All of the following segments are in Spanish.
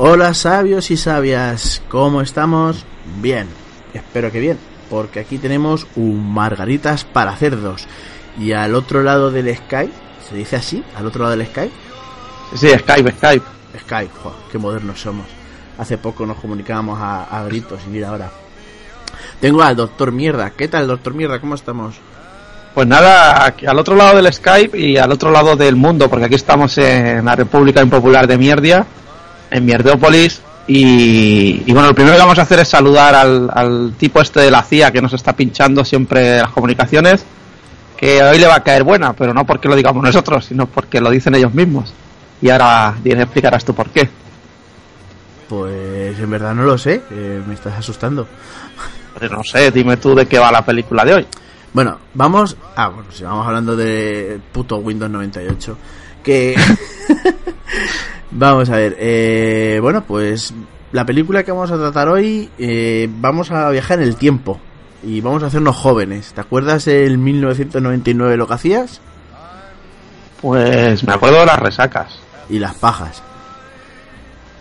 Hola sabios y sabias, ¿cómo estamos? Bien, espero que bien, porque aquí tenemos un margaritas para cerdos. Y al otro lado del Skype, ¿se dice así? ¿Al otro lado del Skype? Sí, Skype, Skype. Skype, joder, qué modernos somos. Hace poco nos comunicábamos a, a gritos y mira ahora. Tengo al doctor Mierda. ¿Qué tal, doctor Mierda? ¿Cómo estamos? Pues nada, aquí, al otro lado del Skype y al otro lado del mundo, porque aquí estamos en la República Impopular de Mierdia, en Mierdópolis. Y, y bueno, lo primero que vamos a hacer es saludar al, al tipo este de la CIA que nos está pinchando siempre las comunicaciones, que hoy le va a caer buena, pero no porque lo digamos nosotros, sino porque lo dicen ellos mismos. Y ahora explicarás tú por qué. Pues en verdad no lo sé, eh, me estás asustando. Pues no sé, dime tú de qué va la película de hoy. Bueno, vamos. Ah, bueno, si vamos hablando de puto Windows 98. Que. vamos a ver. Eh, bueno, pues la película que vamos a tratar hoy. Eh, vamos a viajar en el tiempo. Y vamos a hacernos jóvenes. ¿Te acuerdas el 1999 lo que hacías? Pues me acuerdo de las resacas. Y las pajas.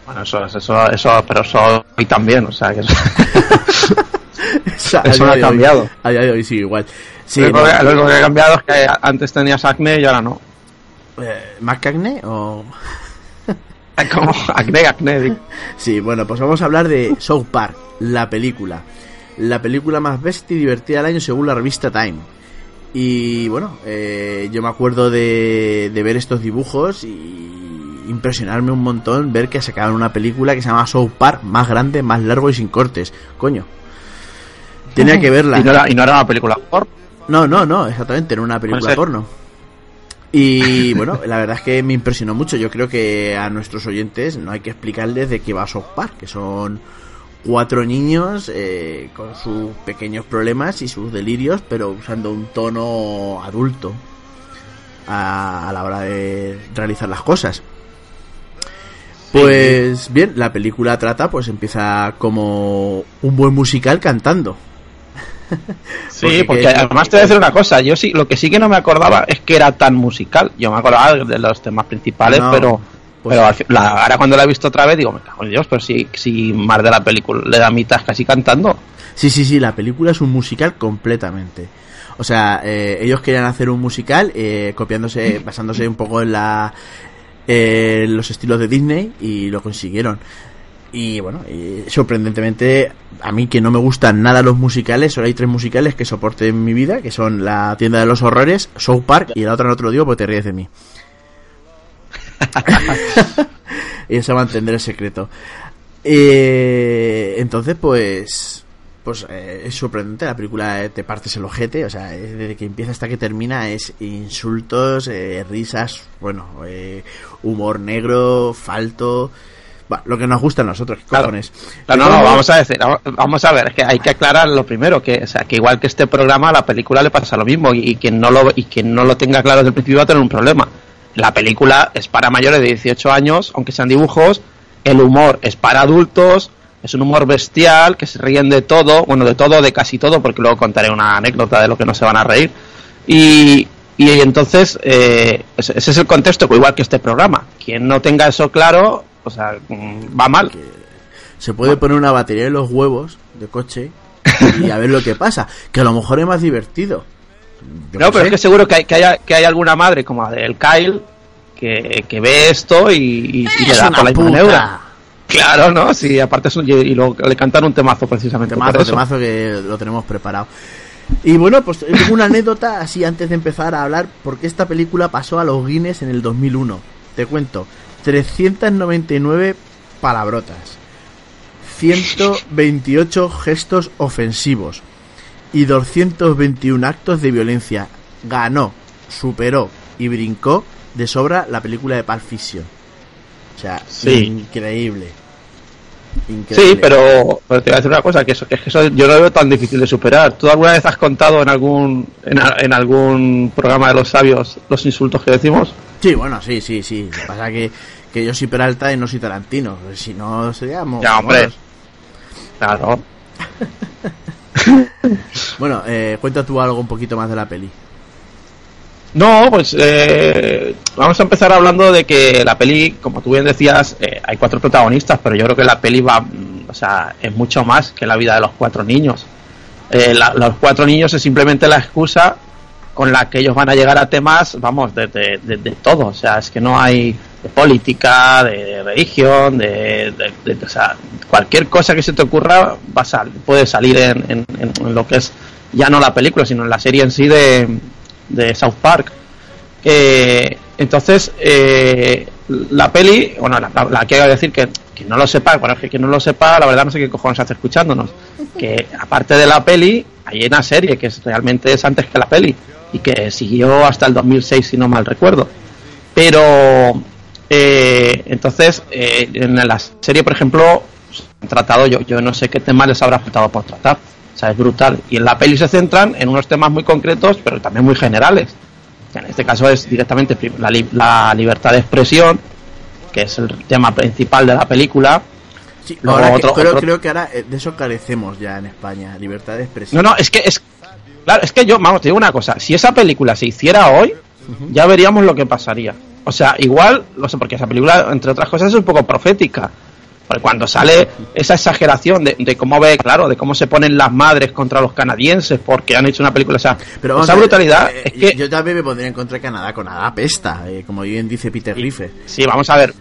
Bueno, eso, eso, eso, pero eso hoy también, o sea que eso, Eso, eso no ha cambiado. A día de hoy sigue igual. Sí, lo, único no, que, lo único que ha cambiado es que antes tenías acné y ahora no. eh, ¿Más que acné o.? Como acné, acné. Sí, bueno, pues vamos a hablar de South Park, la película. La película más bestia y divertida del año según la revista Time. Y bueno, eh, yo me acuerdo de, de ver estos dibujos y impresionarme un montón ver que sacaban una película que se llama South Park, más grande, más largo y sin cortes. Coño. Tenía que verla. Y no era, y no era una película por. No, no, no, exactamente, era una película porno. Y bueno, la verdad es que me impresionó mucho. Yo creo que a nuestros oyentes no hay que explicarles de qué va South Park, que son cuatro niños eh, con sus pequeños problemas y sus delirios, pero usando un tono adulto a, a la hora de realizar las cosas. Pues bien, la película trata, pues empieza como un buen musical cantando. Sí, Porque porque que- además te voy a decir una cosa. Yo sí, lo que sí que no me acordaba es que era tan musical. Yo me acordaba de los temas principales, No, pero. pues- pero la- ahora cuando la he visto otra vez digo, me cago en Dios, pero si, si más de la película le da mitad casi cantando. Sí, sí, sí, la película es un musical completamente. O sea, eh, ellos querían hacer un musical eh, copiándose, basándose un poco en la eh, los estilos de Disney y lo consiguieron. Y bueno, y sorprendentemente, a mí que no me gustan nada los musicales, solo hay tres musicales que soporte en mi vida, que son La Tienda de los Horrores, South Park y la otra no te lo digo porque te ríes de mí. y eso va a entender el secreto. Eh, entonces, pues, pues eh, es sorprendente. La película eh, te partes el ojete, o sea, es desde que empieza hasta que termina es insultos, eh, risas, bueno, eh, humor negro, falto. Lo que nos gusta a nosotros, ¿qué Claro. cojones? No, no, no, vamos a decir, vamos a ver, es que hay que aclarar lo primero, que, o sea, que igual que este programa, a la película le pasa lo mismo, y, y quien no lo, y quien no lo tenga claro desde el principio va a tener un problema. La película es para mayores de 18 años, aunque sean dibujos, el humor es para adultos, es un humor bestial, que se ríen de todo, bueno, de todo, de casi todo, porque luego contaré una anécdota de lo que no se van a reír. Y, y entonces, eh, ese es el contexto, igual que este programa. Quien no tenga eso claro, o sea, va mal. Se puede poner una batería en los huevos de coche y a ver lo que pasa. Que a lo mejor es más divertido. Yo No, pero sé. es que seguro que hay, que haya, que hay alguna madre como la del Kyle que, que ve esto y, y- y le da por la puta. Claro, ¿no? Sí, aparte es un, y, y luego le cantan un temazo precisamente por Temazo, que lo tenemos preparado. Y bueno, pues tengo una anécdota así antes de empezar a hablar, porque esta película pasó a los Guinness en el 2001. Te cuento, 399 palabrotas, 128 gestos ofensivos y 221 actos de violencia. Ganó, superó y brincó de sobra la película de Pulp Fiction. O sea, Sí. increíble. Increíble. Sí, pero, pero te voy a decir una cosa, que eso, que es que eso yo no lo veo tan difícil de superar. ¿Tú alguna vez has contado en algún en, a- en algún programa de los sabios los insultos que decimos? Sí, bueno, sí, sí, sí. Lo que pasa que, que yo soy Peralta y no soy Tarantino. Si no, seríamos... Ya, hombre. Claro. Bueno, eh, cuenta tú algo un poquito más de la peli. No, pues eh, vamos a empezar hablando de que la peli, como tú bien decías, eh, hay cuatro protagonistas, pero yo creo que la peli va, mm, o sea, es mucho más que la vida de los cuatro niños. Eh, la- los cuatro niños es simplemente la excusa con la que ellos van a llegar a temas, vamos, de, de- de- todo. O sea, es que no hay de política, de, religión, de, o sea, cualquier cosa que se te ocurra a puede salir en- en- en lo que es ya no la película, sino en la serie en sí de, de South Park. Eh, entonces, eh, la peli, bueno, la, la, la quiero decir que, que no lo sepa, bueno, que, que no lo sepa, la verdad no sé qué cojones hace escuchándonos. Que aparte de la peli, hay una serie que es, realmente es antes que la peli y que siguió hasta el 2006, si no mal recuerdo. Pero, eh, entonces, eh, en la serie, por ejemplo, han tratado, yo, yo no sé qué temas les habrá faltado por tratar. O sea, es brutal. Y en la peli se centran en unos temas muy concretos, pero también muy generales. En este caso es directamente la, li- la libertad de expresión, que es el tema principal de la película. Sí, Luego ahora que- otro- creo, otro- creo que ahora eh, de eso carecemos ya en España, libertad de expresión. No, no, es que es claro, es que yo, vamos, te digo una cosa, si esa película se hiciera hoy, ya veríamos lo que pasaría. O sea, igual, no sé, porque esa película, entre otras cosas, es un poco profética. Porque cuando sale esa exageración de, de cómo ve, claro, de cómo se ponen las madres contra los canadienses porque han hecho una película, o sea, Pero esa brutalidad eh, es que yo también me pondría en contra de Canadá. Canadá pesta, eh, como bien dice Peter Rife. Sí, vamos a ver.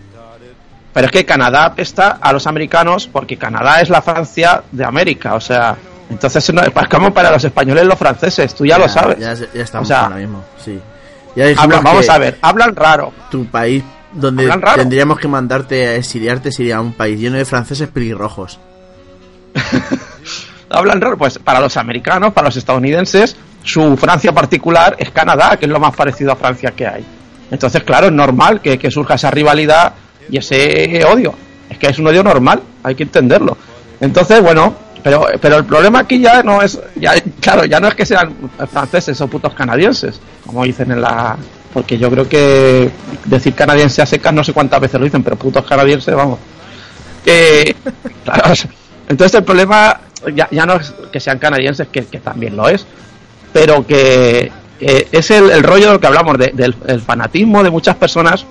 Pero es que Canadá apesta a los americanos porque Canadá es la Francia de América. O sea, entonces no, como para los españoles los franceses, tú ya, lo sabes. Ya, ya estamos O sea, con lo mismo, sí. Ya Hablan- vamos a ver, hablan raro. Tu país donde tendríamos que mandarte a exiliarte sería un país lleno de franceses pelirrojos. Hablan raro, pues para los americanos, para los estadounidenses, su Francia particular es Canadá, que es lo más parecido a Francia que hay. Entonces, claro, es normal que, que surja esa rivalidad y ese odio. Es que es un odio normal, hay que entenderlo. Entonces, bueno, pero, pero el problema aquí ya no es, ya, claro, ya no es que sean franceses o putos canadienses, como dicen en la... Porque yo creo que decir canadiense a secas no sé cuántas veces lo dicen, pero putos canadienses, vamos. Claro, entonces el problema ya, ya no es que sean canadienses, que, que también lo es, pero que eh, es el, el rollo de lo que hablamos, de- del el fanatismo de muchas personas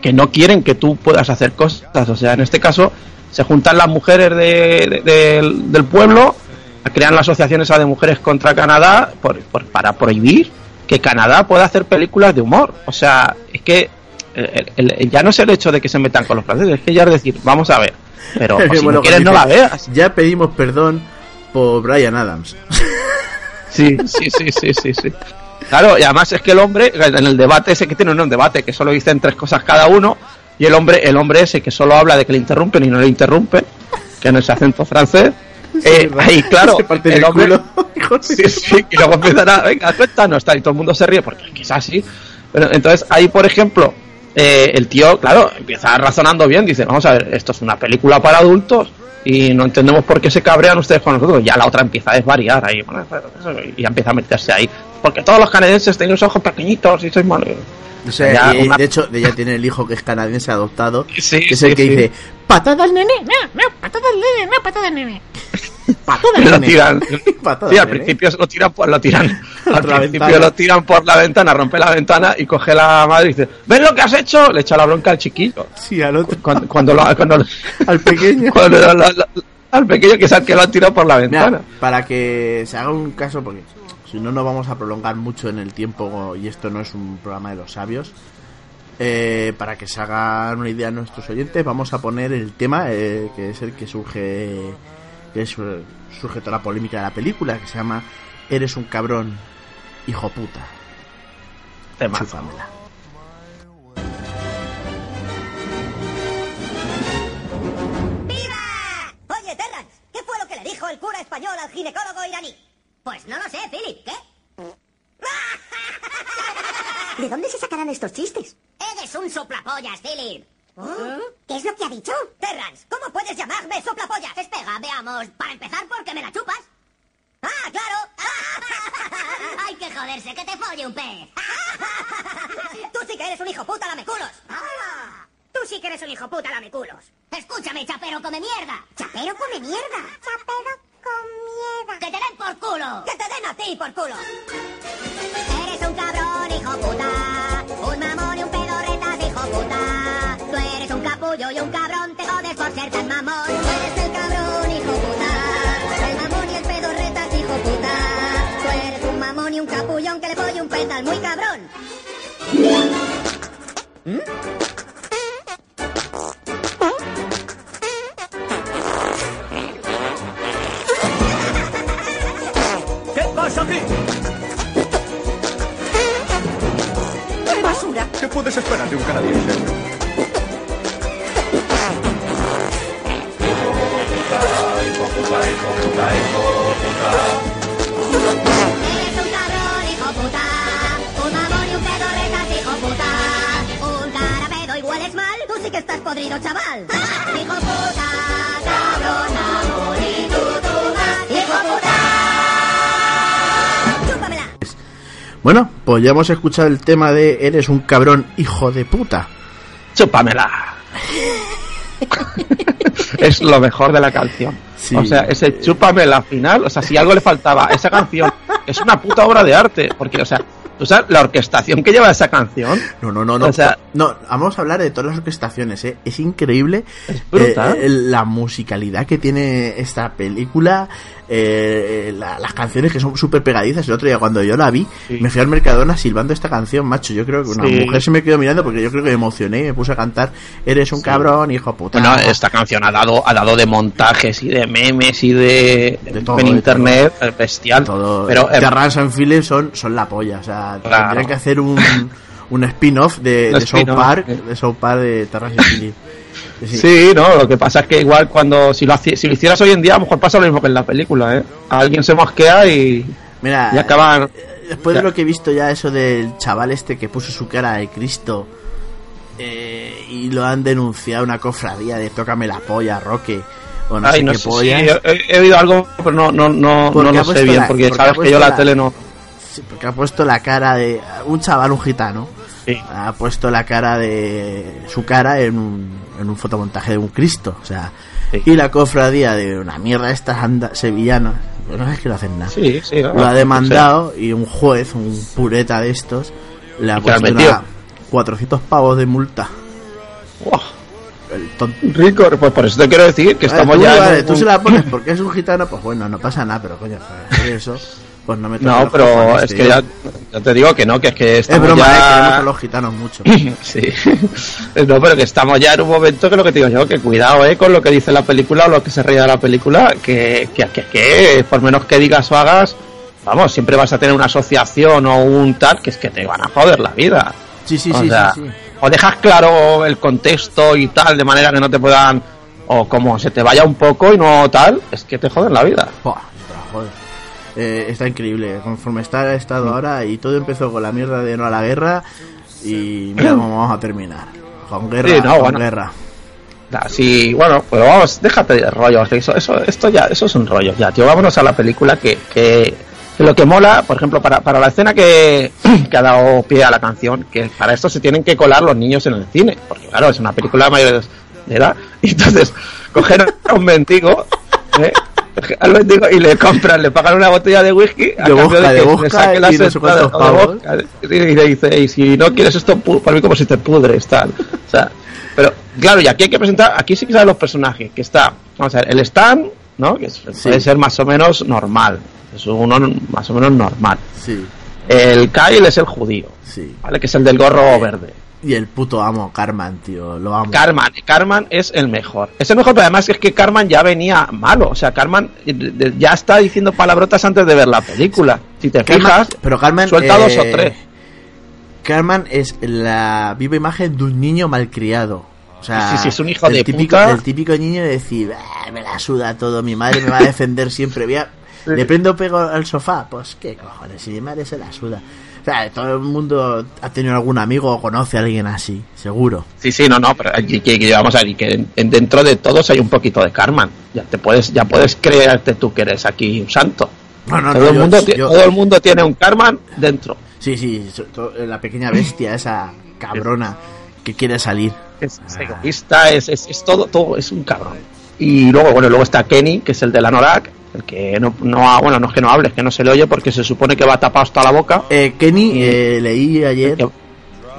que no quieren que tú puedas hacer cosas. O sea, en este caso, se juntan las mujeres de- de- del, del pueblo, crean la asociación esa de mujeres contra Canadá por- por- para prohibir que Canadá pueda hacer películas de humor. O sea, es que el- el- el- ya no es el hecho de que se metan con los franceses, es que ya es decir, vamos a ver, pero pues, si Bueno, no quieres no la veas. Ya pedimos perdón por Brian Adams. Sí, sí, sí, sí, sí, sí. Claro, y además es que el hombre, en el debate ese que tiene, no un debate, que solo dicen tres cosas cada uno, y el hombre, el hombre ese que solo habla de que le interrumpen y no le interrumpen, que en ese acento francés, eh, ahí claro, el hombre, sí, sí, y luego empiezan a, venga, cuéntanos, tal, y todo el mundo se ríe porque es así. Pero entonces ahí, por ejemplo, eh, el tío, claro, empieza razonando bien, dice, vamos a ver, esto es una película para adultos y no entendemos por qué se cabrean ustedes con nosotros. Ya la otra empieza a desvariar ahí, bueno, y ya empieza a meterse ahí. Porque todos los canadienses tienen los ojos pequeñitos y sois malos. O sea, Ya, y- y una- de hecho, ella tiene el hijo que es canadiense adoptado, Sí, que es sí, el que sí. dice, patada al nene, no, no, patada al nene, no, patada al nene. Patada al lo tiran. Patada Sí, al nene. principio lo tiran por, lo tiran, al principio ventana. lo tiran por la ventana, rompe la ventana y coge la madre y dice, ¿ves lo que has hecho? Le echa la bronca al chiquillo. Sí, al otro, Cuando, cuando lo, cuando, al pequeño. cuando lo- lo- al pequeño que es al que lo han tirado por la Mira, ventana. para que se haga un caso, porque si no nos vamos a prolongar mucho en el tiempo y esto no es un programa de los sabios, eh, para que se hagan una idea nuestros oyentes, vamos a poner el tema eh, que es el que surge, que es, surge toda la polémica de la película, que se llama Eres un cabrón, hijo puta. Tema. Chúfamela. ¡Viva! Oye, Terrance, ¿qué fue lo que le dijo el cura español al ginecólogo iraní? Pues no lo sé, Philip, ¿qué? ¿De dónde se sacarán estos chistes? Eres un soplapollas, Philip. ¿Qué es lo que ha dicho? Terrance, ¿cómo puedes llamarme soplapollas? Espera, veamos. Para empezar, ¿por qué me la chupas? ¡Ah, claro! ¡Hay que joderse, que te folle un pez! ¡Tú sí que eres un hijo puta lameculos! ¡Tú sí que eres un hijo puta lameculos! ¡Escúchame, chapero come mierda! Chapero come mierda. Chapero con. ¡Que te den por culo! ¡Que te den a ti por culo! Eres un cabrón, hijo puta. Un mamón y un pedorretas, hijo puta. Tú eres un capullo y un cabrón, te jodes por ser tan mamón. Tú eres el cabrón, hijo puta. El mamón y el pedorretas, hijo puta. Tú eres un mamón y un capullón que le pone un petal muy cabrón. ¿Qué puedes esperar de un canadiense? Tú sí que estás podrido, chaval. Hijo puta, tú, tú más. Hijo puta. Bueno, pues ya hemos escuchado el tema de Eres un cabrón hijo de puta. chúpamela. es lo mejor de la canción. Sí. O sea, ese chúpamela final, o sea, si algo le faltaba a esa canción, es una puta obra de arte, porque, o sea, tú sabes la orquestación que lleva esa canción. No, no, no, no. O sea- no, vamos a hablar de todas las orquestaciones, ¿eh? Es increíble Es brutal. eh, la musicalidad que tiene esta película, eh, la- las canciones que son súper pegadizas. El otro día cuando yo la vi, Sí. me fui al Mercadona silbando esta canción, macho. Yo creo que una Sí. mujer se me quedó mirando porque yo creo que me emocioné y me puse a cantar Eres un cabrón, hijo puta. Bueno, esta canción ha dado, ha dado de montajes y de memes y de, De todo, en de internet, eh, bestial. todo. Pero eh, Terrance and Philip son, son la polla. O sea, Claro. tendrían que hacer un, un spin-off de, de South Park, eh. de South Park de Terrance and Philip. Sí. Sí, no, lo que pasa es que igual cuando si lo, haci- si lo hicieras hoy en día a lo mejor pasa lo mismo que en la película, ¿eh? Alguien se mosquea y, Mira, y acaban... Después de lo que he visto ya, eso del chaval este que puso su cara de Cristo eh, y lo han denunciado una cofradía de tócame la polla, Roque, o no Ay, sé no qué sé polla. he, he oído algo, pero no, no, no, ¿Por no lo sé bien, la- porque por qué ha sabes que yo la, la- tele no... Sí, porque ha puesto la cara de un chaval, un gitano, Sí. ha puesto la cara de su cara en un, en un fotomontaje de un Cristo, o sea, Sí. y la cofradía de una mierda estas anda sevillana, pues no es que no hacen nada. Sí, sí. no, lo ha demandado y un juez, un pureta de estos, le ha ¿Y qué le ha puesto una 400 pavos de multa. El tonto. rico, pues por eso te quiero decir que estamos tú, ya... vale, un- tú se la pones porque es un gitano, pues bueno, no pasa nada, pero coño, eso, pues no me No, pero es que ya, ya te digo que no, que es que Es estamos broma, ya... eh, queremos a los gitanos mucho. Sí, no, pero que estamos ya en un momento que lo que te digo yo, que cuidado eh, con lo que dice la película o lo que se ríe de la película, que, que, que, que por menos que digas o hagas, vamos, siempre vas a tener una asociación o un tal, que es que te van a joder la vida. Sí, sí, o, sí, sea, sí, sí. o dejas claro el contexto y tal, de manera que no te puedan, o como se te vaya un poco y no tal, es que te joden la vida. Buah, joder. Eh, está increíble, conforme está el estado ahora y todo empezó con la mierda de no a la guerra y mira cómo vamos a terminar. Con guerra, Sí, no, con bueno. guerra. Así, bueno, pero vamos, déjate de rollos. Eso, eso, esto ya, eso son rollos ya, tío. Vámonos a la película que, que, que lo que mola, por ejemplo, para, para la escena que, que ha dado pie a la canción, que para esto se tienen que colar los niños en el cine, porque claro, es una película de mayores de edad, y entonces coger a un mendigo, ¿eh? Al mendigo y le compran, le pagan una botella de whisky a De cambio de de que le saque las entradas, y le dice, y si no quieres esto, para mí como si te pudres, tal. O sea, pero claro, y aquí hay que presentar, aquí sí que saben los personajes, que está, vamos a ver, el Stan, ¿no? Que puede ser más o menos normal, es uno más o menos normal. Sí, El Kyle es el judío, sí. ¿vale? Que es el del gorro verde. Y el puto amo, Carman, tío, lo amo. Carman, Carman es el mejor. Es el mejor, pero además es que Carman ya venía malo. O sea, Carman eh, ya está diciendo palabrotas antes de ver la película. Si te Carman- fijas, pero Carmen suelta dos o tres. Carmen es la viva imagen de un niño malcriado. O sea, Sí, sí, es un hijo el de típico, puta. El típico niño de decir, "Ah, me la suda todo, mi madre me va a defender siempre. Voy a- Le prendo pego al sofá. Pues qué cojones, si mi madre se la suda. Sea, todo el mundo ha tenido algún amigo o conoce a alguien así, seguro. Sí, sí, no, no, pero aquí que, que vamos a ver, que en- en- dentro de todos hay un poquito de Carman. Ya te puedes, ya puedes creerte tú que eres aquí un santo. No, no, todo, no, el yo- mundo, yo- todo el mundo tiene un Carman dentro. Sí, sí, la pequeña bestia, esa cabrona que quiere salir. Es, es egoísta, es, es, es todo, todo, es un cabrón. Y luego, bueno, luego está Kenny, que es el de la Norak, el que no, no ha- bueno, no es que no hable, es que no se le oye porque se supone que va tapado hasta la boca. Eh, Kenny, Y- eh, leí ayer, Que-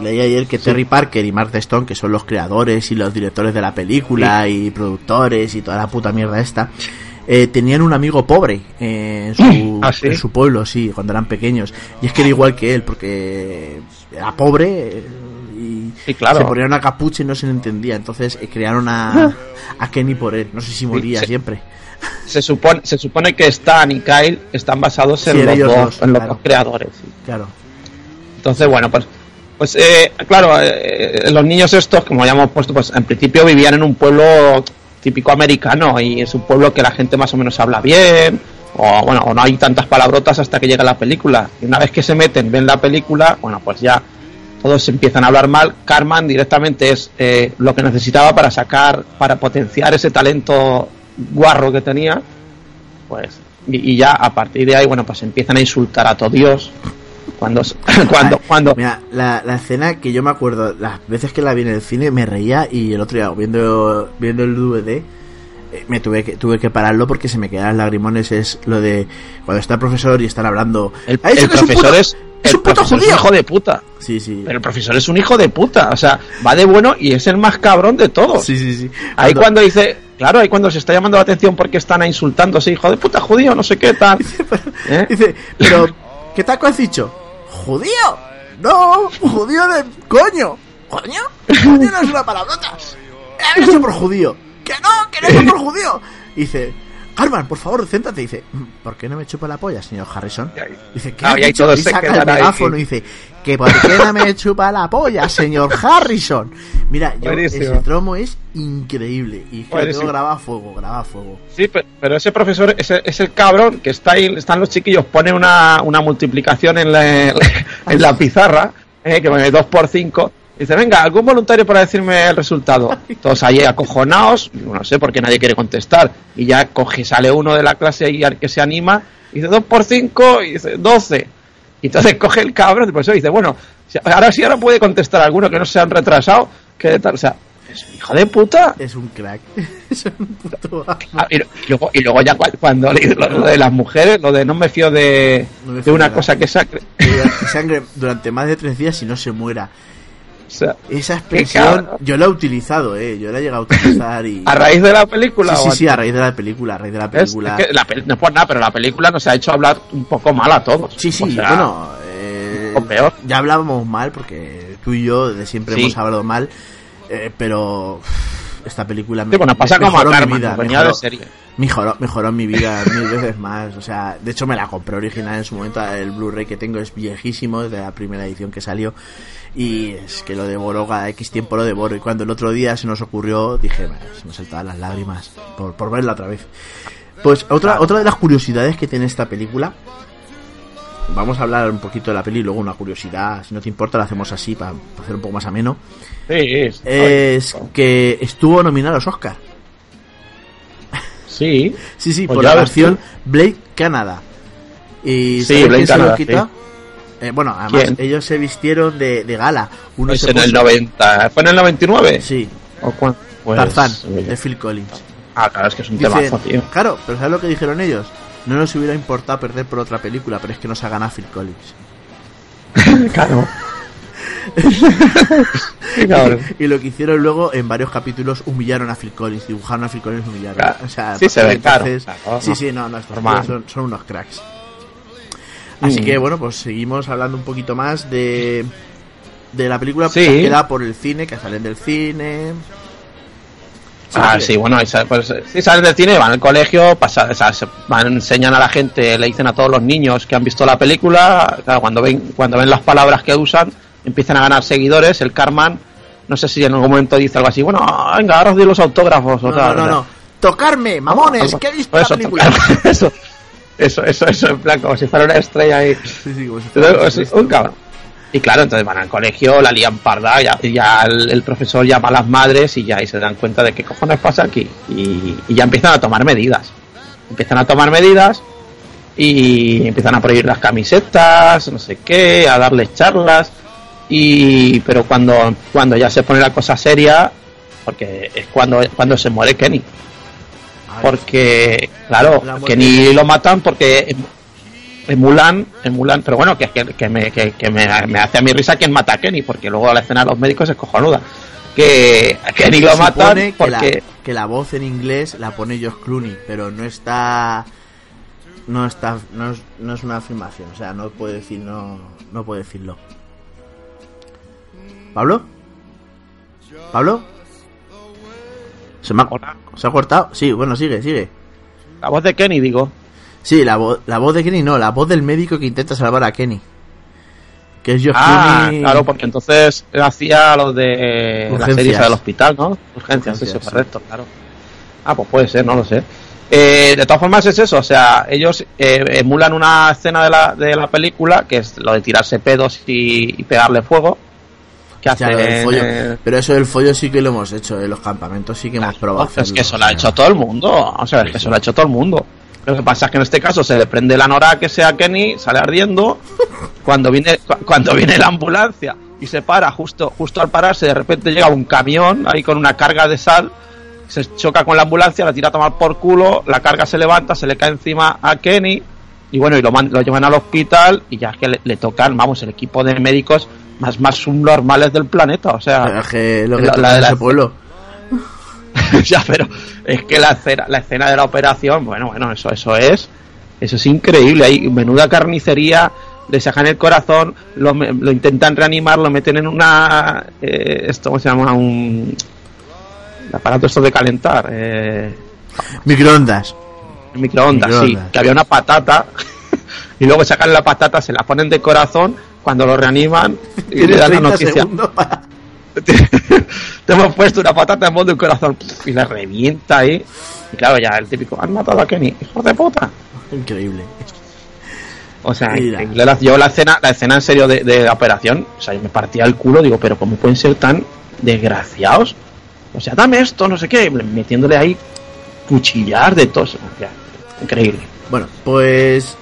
leí ayer que Terry Parker y Mark Stone, que son los creadores y los directores de la película y productores y toda la puta mierda esta, eh, tenían un amigo pobre eh, en, su, ¿Ah, sí? en su pueblo, sí, cuando eran pequeños. Y es que era igual que él, porque era pobre eh, Sí, claro. se ponía una capucha y no se le entendía. Entonces eh, crearon a, a Kenny por él. No sé si moría sí. siempre. Se supone, se supone que Stan y Kyle están basados en Sí, los ellos dos, dos, en los dos creadores. Claro. Entonces, bueno, pues, pues eh, claro, eh, los niños estos, como ya hemos puesto, pues en principio vivían en un pueblo típico americano y es un pueblo que la gente más o menos habla bien, o bueno, o no hay tantas palabrotas hasta que llega la película. Y una vez que se meten, ven la película, bueno, pues ya todos empiezan a hablar mal. Carman directamente es eh, lo que necesitaba para sacar, para potenciar ese talento guarro que tenía, pues, y, y ya a partir de ahí, bueno, pues empiezan a insultar a todo Dios. Cuando, cuando, cuando, Mira, la, la escena que yo me acuerdo, las veces que la vi en el cine me reía y el otro día viendo, viendo el DVD eh, me tuve que, tuve que pararlo porque se me quedaban lagrimones. Es lo de cuando está el profesor y están hablando. El, "Ha dicho el profesor es, es un puto profesor es judío. un hijo de puta. Sí, sí. Pero el profesor es un hijo de puta. O sea, va de bueno y es el más cabrón de todos. Sí, sí, sí. Ahí cuando dice, claro, ahí cuando se está llamando la atención porque están insultándose, hijo de puta judío, no sé qué tal. ¿Eh? Dice, pero, ¿qué taco has dicho? ¿Judío? No, judío de coño. ¿Coño? Coño no es una palabrota. Por judío. Que no, que no es por judío. Dice, Carmen, por favor, céntrate. Dice, "Mm, ¿por qué no me chupa la polla, señor Harrison? Dice, ¿qué Ah, y todos Y saca el megáfono y dice, que por qué no me chupa la polla, señor Harrison. Mira, yo, ese tromo es increíble. Y que lo tengo Buenísimo. grabado a fuego, grabado a fuego. Sí, pe- pero ese profesor es el, es el cabrón que está ahí, están los chiquillos, pone una, una multiplicación en la, en la pizarra, eh, que pone 2 por 5 Dice, venga, algún voluntario para decirme el resultado. Todos ahí acojonados, no sé por qué nadie quiere contestar. Y ya coge, sale uno de la clase y al que se anima, y dice 2 por 5 y dice 12. Y entonces coge el cabrón, pues, y dice, bueno, ahora sí, ahora puede contestar alguno que no se han retrasado. Que tal, o sea, es un hijo de puta. Es un crack. es un puto amo. Ah, y, luego, y luego ya cua- cuando lo, lo de las mujeres, lo de no me fío de, No me de una de la- cosa que sangre durante más de tres días y no se muera. O sea, Esa expresión yo la he utilizado, eh. Yo la he llegado a utilizar y. a raíz de la película. Sí, sí, sí, a raíz de la película, a raíz de la película. es que la no es por nada, pero la película nos ha hecho hablar un poco mal a todos. Sí, sí, O sea, bueno. eh, o peor. Ya hablábamos mal porque tú y yo de siempre Sí. hemos hablado mal. eh, pero. Esta película me, Sí, bueno, pasa me- como mejoró mi Carmen, vida, venía mejoró- de serie. Mejoró, mejoró mi vida mil veces más. O sea, de hecho me la compré original en su momento. El Blu-ray que tengo es viejísimo, es de la primera edición que salió. Y es que lo devoro cada X tiempo lo devoro. Y cuando el otro día se nos ocurrió, dije, "Bueno, se me saltaban las lágrimas por, por verla otra vez. Pues otra, otra de las curiosidades que tiene esta película. Vamos a hablar un poquito de la peli y luego una curiosidad. Si no te importa, la hacemos así para hacer un poco más ameno. Sí, es- Es que estuvo nominado a los Oscar. sí. Sí, sí, Pues por la versión tú. Blade Canada. Y Sí, ¿sabes Blade quién se lo Canada, quita? Eh, bueno, además ¿Quién? ellos se vistieron de, de gala. Uno Pues se en el puso- 90. ¿Fue en el 99? Sí, ¿O cuán- pues- Tarzán, de Phil Collins. Ah, claro, es que es un Dicen, temazo, tío. claro, pero ¿sabes lo que dijeron ellos? No nos hubiera importado perder por otra película, pero es que nos ha ganado Phil Collins. claro. Y lo que hicieron luego en varios capítulos humillaron a Phil Collins, dibujaron a Phil Collins y humillaron. Claro. O sea, Sí, se ve, claro, entonces- claro, sí, no. sí, no, no, estos son, son unos cracks. Así Mm. que bueno, pues seguimos hablando un poquito más de de la película Sí. que da por el cine, que salen del cine. Ah, sí, bueno, pues, sí, salen del cine, van al colegio, pasa, o sea, van, enseñan a la gente, le dicen a todos los niños que han visto la película, claro, cuando ven, cuando ven las palabras que usan, empiezan a ganar seguidores, el Carman, no sé si en algún momento dice algo así, bueno, venga, ahora os doy los autógrafos, o No, tal, no, no, no. Tocarme, mamones, que he visto eso, la película. Eso, eso, eso, eso, en plan, como si fuera una estrella ahí. Sí, sí, como si fuera Entonces, es Jesucristo. un cabrón. Y claro, entonces van al colegio, la lían parda, ya, ya el, el profesor llama a las madres y ya y se dan cuenta de qué cojones pasa aquí. Y, y ya empiezan a tomar medidas. Empiezan a tomar medidas y empiezan a prohibir las camisetas, no sé qué, a darles charlas. Y pero cuando, cuando ya se pone la cosa seria, porque es cuando, cuando se muere Kenny. Porque, claro, Kenny de- lo matan porque en, Mulan, en Mulan, pero bueno, que, que, que me, que, que me, me hace a mi risa quien mata a Kenny, porque luego la escena de los médicos es cojonuda. Que a Kenny lo matan que la, porque... que la voz en inglés la pone Josh Clooney, pero no está no está no es, no es una afirmación, o sea, no puede decir no no puede decirlo. ¿Pablo? ¿Pablo? ¿Se me ha, ¿Se ha cortado? Sí, bueno, sigue, sigue. La voz de Kenny, digo. Sí, la, vo- la voz de Kenny no, la voz del médico que intenta salvar a Kenny. Que es Josh Ah, claro, porque entonces hacía lo de la Urgencias. serie esa del hospital, ¿no? Urgencias, Urgencias, eso, sí. correcto, claro. Ah, pues puede ser, no lo sé. Eh, de todas formas es eso, o sea, ellos eh, emulan una escena de la, de la película, que es lo de tirarse pedos y, y pegarle fuego, que el follo. Pero eso del follo sí que lo hemos hecho, en los campamentos sí que hemos probado. es que eso lo ha hecho todo el mundo, o sea, es que eso lo ha hecho todo el mundo. Lo que pasa es que en este caso se le prende la nora que sea Kenny, sale ardiendo, cuando viene cu- cuando viene la ambulancia y se para, justo justo al pararse, de repente llega un camión ahí con una carga de sal, se choca con la ambulancia, la tira a tomar por culo, la carga se levanta, se le cae encima a Kenny y bueno, y lo, man- lo llevan al hospital y ya es que le, le tocan, vamos, el equipo de médicos más más subnormales del planeta, o sea, Pero es que lo que La- la de ese pueblo. ya, pero es que la escena, la escena de la operación, bueno, bueno, eso, eso es, eso es increíble. Hay menuda carnicería, le sacan el corazón, lo, lo intentan reanimar, lo meten en una, eh, esto cómo se llama, un el aparato esto de calentar, eh, Microondas. el microondas, sí, Microondas. que había una patata y luego sacan la patata, se la ponen de corazón, cuando lo reaniman y le dan la 30 noticia. para- te hemos puesto una patata en modo de un corazón y la revienta ahí. Y claro, ya el típico, han matado a Kenny, hijo de puta. Increíble. O sea, Mira. yo la escena, la escena en serio de, de la operación, o sea, yo me partía el culo, digo, pero ¿cómo pueden ser tan desgraciados? O sea, dame esto, no sé qué, metiéndole ahí cuchillar de todo. eso. Ya, increíble. Bueno, pues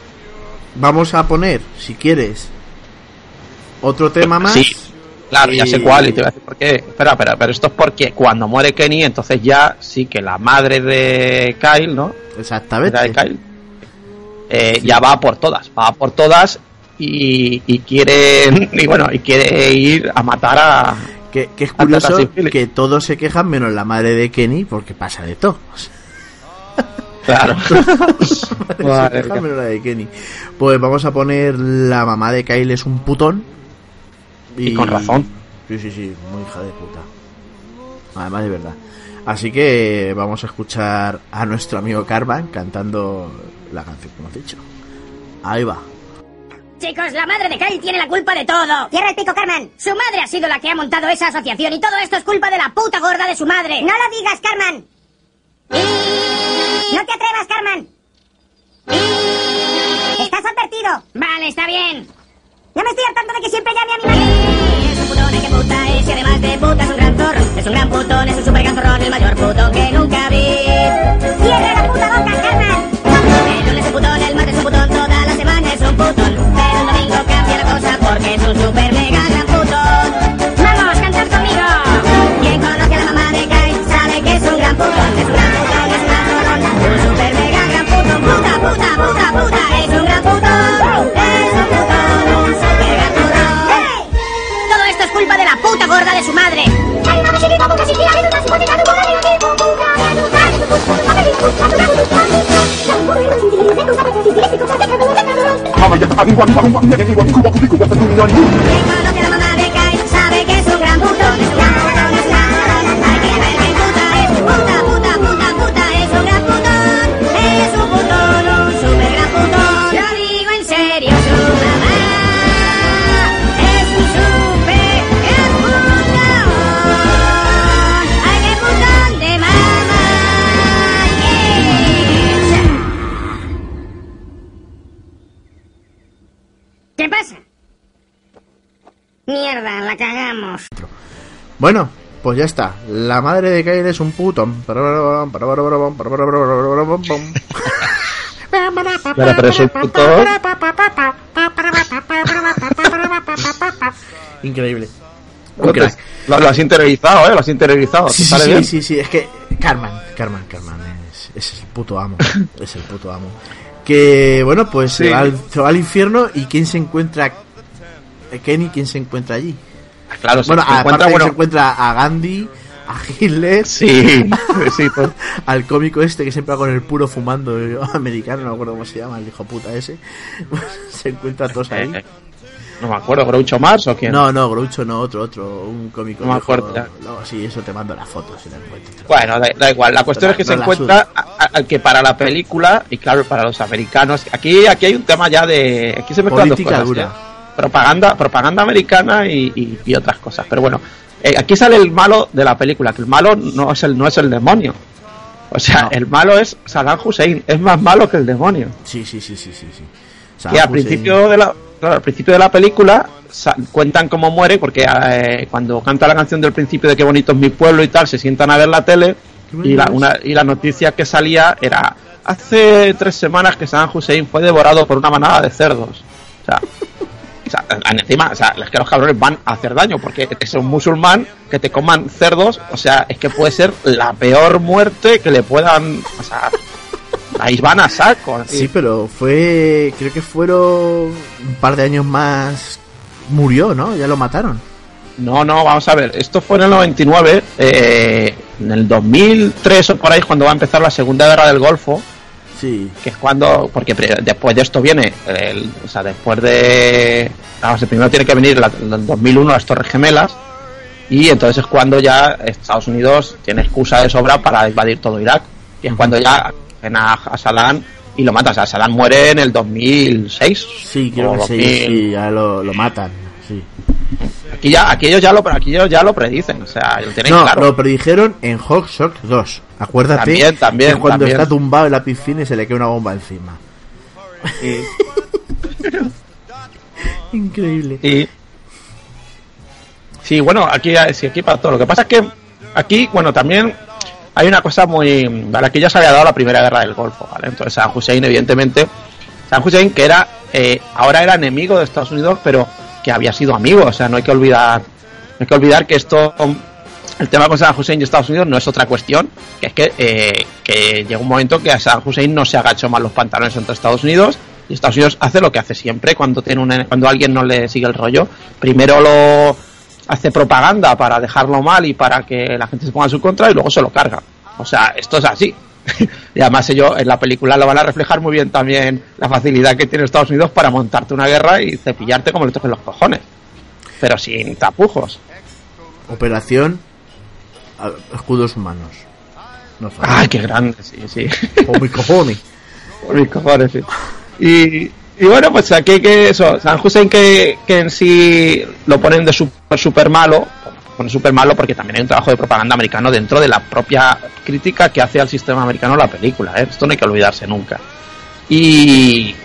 vamos a poner, si quieres, otro tema más. Sí, claro, ya sé cuál y te voy a decir por qué. Espera, espera, pero esto es porque cuando muere Kenny, entonces ya sí que la madre de Kyle, ¿no? Exactamente. Era de Kyle. Eh, ya va por todas, va por todas y, y quiere y bueno y quiere ir a matar a Que, que es curioso que todos se quejan menos la madre de Kenny porque pasa de todo. claro se Madre queja mía. menos la de Kenny. Pues vamos a poner la mamá de Kyle es un putón. Y con razón. Sí, sí, sí, muy hija de puta. Además de verdad. Así que vamos a escuchar a nuestro amigo Carvan cantando la canción que hemos dicho. Ahí va. Chicos, la madre de Kyle tiene la culpa de todo. Cierra el pico, Carmen. Su madre ha sido la que ha montado esa asociación y todo esto es culpa de la puta gorda de su madre. No lo digas, Carmen. No te atrevas, Carmen. Estás advertido. Vale, está bien. Ya me estoy hartando de que un gran putón, es un super ganzorrón, el mayor putón 방광 방광 내광 그와 부비 그와 그 눈이 Bueno, pues ya está. La madre de Kyle es un un putón. Increíble. lo, lo has interiorizado eh lo has interiorizado ¿te Sí, sí, bien? sí, sí, es que Carman, Carman, Carman es, es el puto amo, es el puto amo. Que bueno, pues se, Sí. va al, se va al infierno y ¿quién se encuentra? Eh, Kenny, ¿quién se encuentra allí? Claro, se Bueno, encuentra, aparte que bueno, se encuentra a Gandhi, a Hitler, Sí, sí, pues, al cómico este que siempre va con el puro fumando americano, no me acuerdo cómo se llama, el hijo puta ese. se encuentra todos ahí. no me acuerdo, Groucho Mars o quién. No, no, Groucho no, otro, otro, un cómico. No me acuerdo. No, sí, eso te mando la foto si la encuentras. Bueno, da, da igual. La cuestión es que no se encuentra a- al que para la película y claro para los americanos. Aquí aquí hay un tema ya de aquí se mezclan dos Política cosas, dura. Propaganda propaganda americana y, y- y otras cosas. Pero bueno, eh, aquí sale el malo de la película. Que el malo no es el no es el demonio. O sea, No. el malo es Saddam Hussein. Es más malo que el demonio. Sí, sí, sí, sí, sí. sí. que al principio de la claro, al principio de la película cuentan cómo muere porque eh, cuando canta la canción del principio de qué bonito es mi pueblo y tal se sientan a ver la tele y la, una, y la noticia que salía era hace tres semanas que Saddam Hussein fue devorado por una manada de cerdos o sea, o sea, encima, o sea, es que los cabrones van a hacer daño porque es un musulmán que te coman cerdos, o sea, es que puede ser la peor muerte que le puedan, o sea, ahí van a saco. así. Sí, pero fue. Creo que fueron un par de años más. Murió, ¿no? Ya lo mataron. No, no, vamos a ver. Esto fue en el 99. eh, en el 2003 o por ahí, cuando va a empezar la Segunda Guerra del Golfo. Sí. Que es cuando. Porque después de esto viene. El, o sea, después de. Vamos, el primero tiene que venir la- el 2001 las Torres Gemelas. Y entonces es cuando ya Estados Unidos tiene excusa de sobra para invadir todo Irak. Y es cuando ya a, Saddam y lo matan. O sea, muere en el 2006. Sí, creo que sí, 2000. sí, ya lo, lo matan. Sí. Aquí ya, aquí ellos ya lo, aquí ellos ya lo predicen. O sea, lo tienen No, claro. lo predijeron en Hawk Shock 2. Acuérdate También, también, que cuando también. está tumbado en la piscina y se le cae una bomba encima. Increíble. Y sí, bueno, aquí sí, aquí para todo. Lo que pasa es que aquí, bueno, también hay una cosa muy, vale, aquí ya se había dado la primera guerra del Golfo, ¿vale? Entonces Saddam Hussein, evidentemente, Saddam Hussein que era, eh, ahora era enemigo de Estados Unidos, pero que había sido amigo, o sea, no hay que olvidar, no hay que olvidar que esto, el tema con Saddam Hussein y Estados Unidos no es otra cuestión, que es que, eh, que llega un momento que a Saddam Hussein no se agachó más los pantalones entre Estados Unidos y Estados Unidos hace lo que hace siempre cuando tiene un, cuando alguien no le sigue el rollo, primero lo hace propaganda para dejarlo mal y para que la gente se ponga en su contra y luego se lo carga. O sea, esto es así. y además ellos en la película lo van a reflejar muy bien también la facilidad que tiene Estados Unidos para montarte una guerra y cepillarte como le toquen los cojones. Pero sin tapujos. Operación Escudos Humanos. No. Ay, qué grande, sí, sí. Oh, mi cojones. Por mis cojones, sí. Y, y bueno, pues aquí que eso, San Hussein que, que en sí lo ponen de super, super malo, pone super malo porque también hay un trabajo de propaganda americano dentro de la propia crítica que hace al sistema americano la película, ¿eh? esto no hay que olvidarse nunca. Y,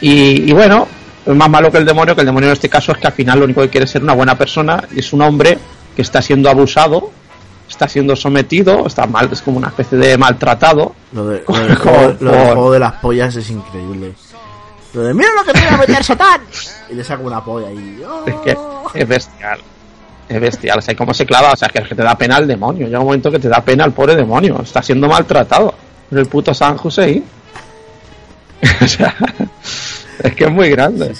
y, y bueno, es más malo que el demonio, que el demonio en este caso es que al final lo único que quiere es ser una buena persona, y es un hombre que está siendo abusado, está siendo sometido, está mal, es como una especie de maltratado, Lo, de, lo, del juego, lo del con- juego de las pollas es increíble. Lo de mira lo que te voy a meter, Satán. Y le saco una polla y. ¡oh! Es que es bestial. Es bestial. O sea, cómo se clava. O sea, que es que te da pena el demonio. Llega un momento que te da pena el pobre demonio. Está siendo maltratado. el puto San Hussein. o sea, es que es muy grande.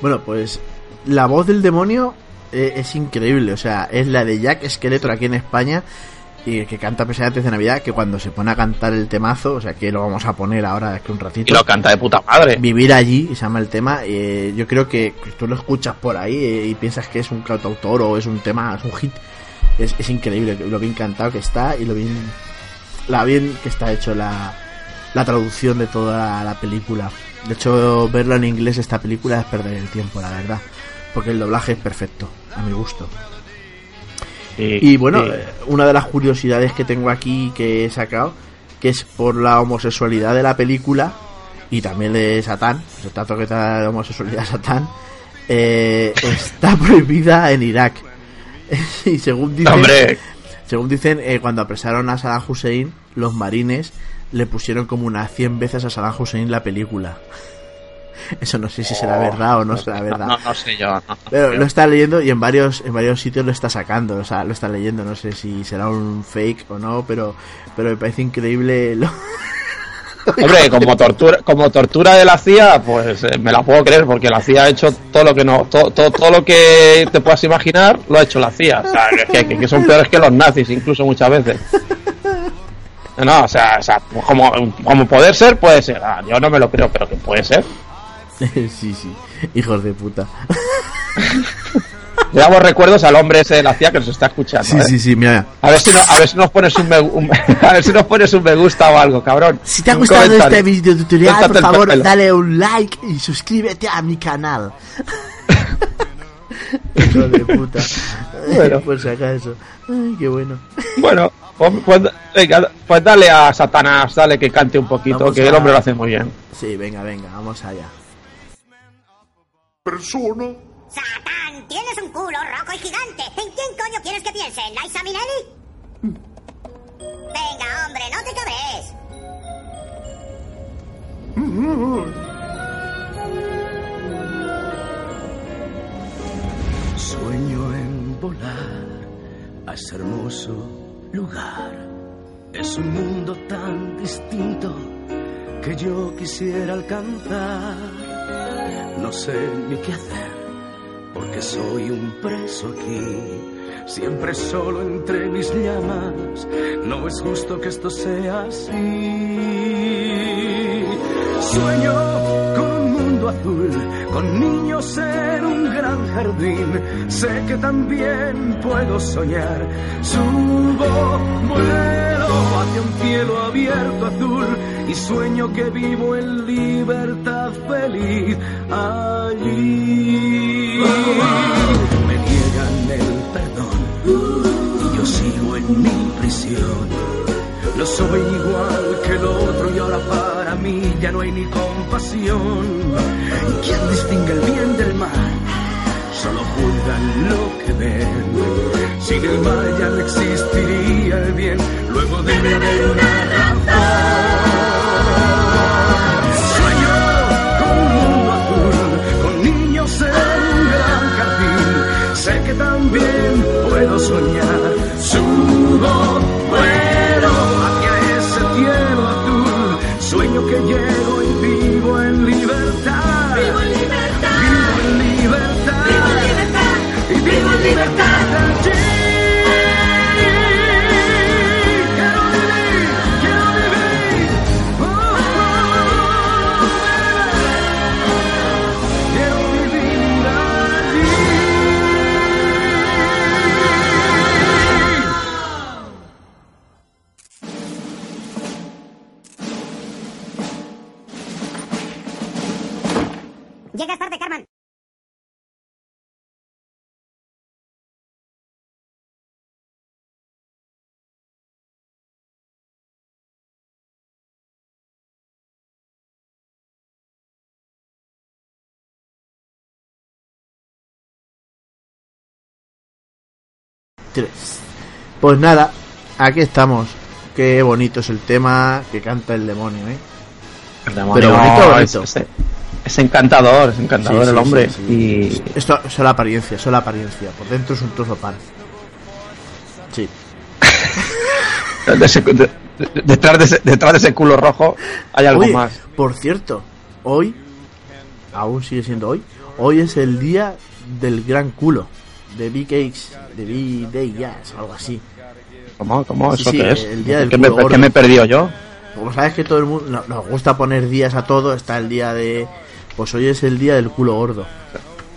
Bueno, pues la voz del demonio eh, es increíble. O sea, es la de Jack Skeletor aquí en España. Y que canta pese antes de Navidad. Que cuando se pone a cantar el temazo, o sea, que lo vamos a poner ahora, es que un ratito. Y lo canta de puta madre. Vivir allí, se llama el tema. eh, yo creo que tú lo escuchas por ahí eh, y piensas que es un cantautor o es un tema, es un hit. Es, es increíble lo bien cantado que está y lo bien, la bien que está hecho la, la traducción de toda la película. De hecho, verlo en inglés esta película es perder el tiempo, la verdad. Porque el doblaje es perfecto, a mi gusto. Y bueno, sí. eh, una de las curiosidades que tengo aquí que he sacado, que es por la homosexualidad de la película y también de Satán, el trato que da de homosexualidad a Satán, eh, está prohibida en Irak. y según dicen, Hombre, según dicen eh, cuando apresaron a Saddam Hussein, los marines le pusieron como unas 100 veces a Saddam Hussein la película. Eso no sé si será verdad o no será verdad. No, no sé yo. no, no Pero lo está leyendo y en varios en varios sitios lo está sacando, o sea, lo está leyendo, no sé si será un fake o no, pero pero me parece increíble lo Hombre, como tortura, como tortura de la CIA, pues eh, me la puedo creer, porque la CIA ha hecho todo lo que no, todo, todo, todo lo que te puedas imaginar, lo ha hecho la CIA. O sea, que, que- que son peores que los nazis, incluso muchas veces. No, o sea, o sea, como, como poder ser, puede ser. Ah, yo no me lo creo, pero que puede ser. sí, sí, hijos de puta. Le damos recuerdos al hombre ese de la CIA que nos está escuchando. Sí, ¿eh? sí, sí, mira. A ver si no, a ver si nos pones un me, un- a ver si nos pones un me gusta o algo, cabrón. Si te ha gustado comentario. este video tutorial, por favor, dale un like y suscríbete a mi canal. Hijo de puta. Bueno. Por si acaso. Ay, qué bueno. Bueno, pues, pues, venga, pues dale a Satanás, dale que cante un poquito, Vamos que a- el hombre lo hace muy bien. Sí, venga, venga, vamos allá. Persona. ¡Satán! ¡Tienes un culo rojo y gigante! ¿En quién coño quieres que piense? ¿En Liza Minnelli? Venga, hombre, no te cabres. Sueño en volar a ese hermoso lugar. Es un mundo tan distinto que yo quisiera alcanzar. No sé ni qué hacer porque soy un preso aquí. Siempre solo entre mis llamas. No es justo que esto sea así. Sueño con un mundo azul, con niños en un gran jardín. Sé que también puedo soñar. Subo, vuelo hacia un cielo abierto azul y sueño que vivo en libertad feliz allí. Me niegan el perdón y yo sigo en mi prisión. No soy igual que el otro y ahora para mí ya no hay ni compasión. ¿Quién distingue el bien del mal? Solo juzgan lo que ven. Sin el mal ya no existiría el bien. Luego debe haber una razón. Sueño con un mundo azul, con niños en un gran jardín. Sé que también puedo soñar. Subo, libertad Pues nada, aquí estamos. Qué bonito es el tema que canta el demonio, ¿eh? Pero bonito, bonito. Este, es, encantador, es encantador el hombre. Y... Esto es la apariencia, solo apariencia. Por dentro es un trozo pan. Sí. detrás, de ese, culo rojo hay algo más. Por cierto, hoy, aún sigue siendo hoy, hoy es el día del gran culo. De Big Cakes, de Big Day Jazz, algo así. ¿Cómo? ¿Cómo? ¿Eso sí, qué es? el día del ¿Qué me, qué me he perdido yo? Como sabes que todo el mundo no- nos gusta poner días a todo, está el día de... Pues hoy es el día del culo gordo.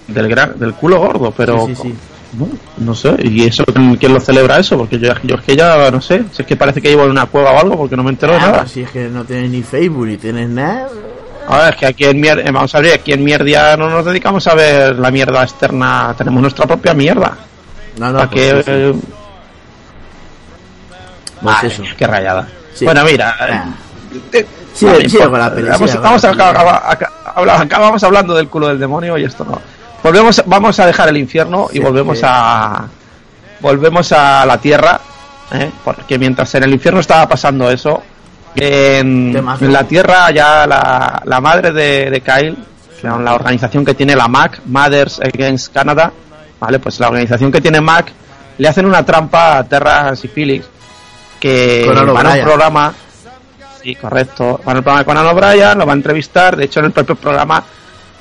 Del, gran, del culo gordo, pero... Sí. No, no sé, ¿y eso quién lo celebra eso? Porque yo, yo es que ya no sé, si es que parece que llevo en una cueva o algo porque no me entero de Ah, nada. pues si es que no tienes ni Facebook ni tienes nada. A ver, es que aquí en mierda, vamos a ver, aquí en mierda no nos dedicamos a ver la mierda externa, tenemos nuestra propia mierda. No, no, ¿Para pues qué? sí, sí. eh, Pues madre eso. mía, qué rayada. Sí. Bueno, mira, eh, con la peli, Vamos, la a aca- habla- acabamos hablando del culo del demonio y esto no. Volvemos, vamos a dejar el infierno y Sí, volvemos a volvemos a la tierra, ¿eh? porque mientras en el infierno estaba pasando eso, en, Temazo. en la tierra ya la, la madre de, de Kyle la organización que tiene la MAC, Mothers Against Canada, ¿vale? Pues la organización que tiene MAC le hacen una trampa a Terras y Felix que van a un programa sí, correcto, van al programa de Conan O'Brien, lo va a entrevistar, de hecho en el propio programa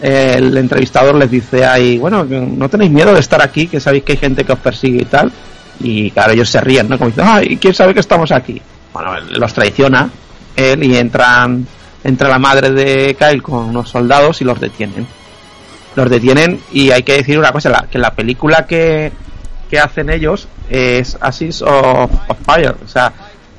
eh, el entrevistador les dice ahí, bueno, no tenéis miedo de estar aquí, que sabéis que hay gente que os persigue y tal, y claro, ellos se ríen, ¿no? Como dicen, ay, ¿quién sabe que estamos aquí? Bueno, los traiciona él y entran, entra la madre de Kyle con unos soldados y los detienen. Los detienen y hay que decir una cosa, la- que la película que, que hacen ellos es Ashes of, of Fire, o sea,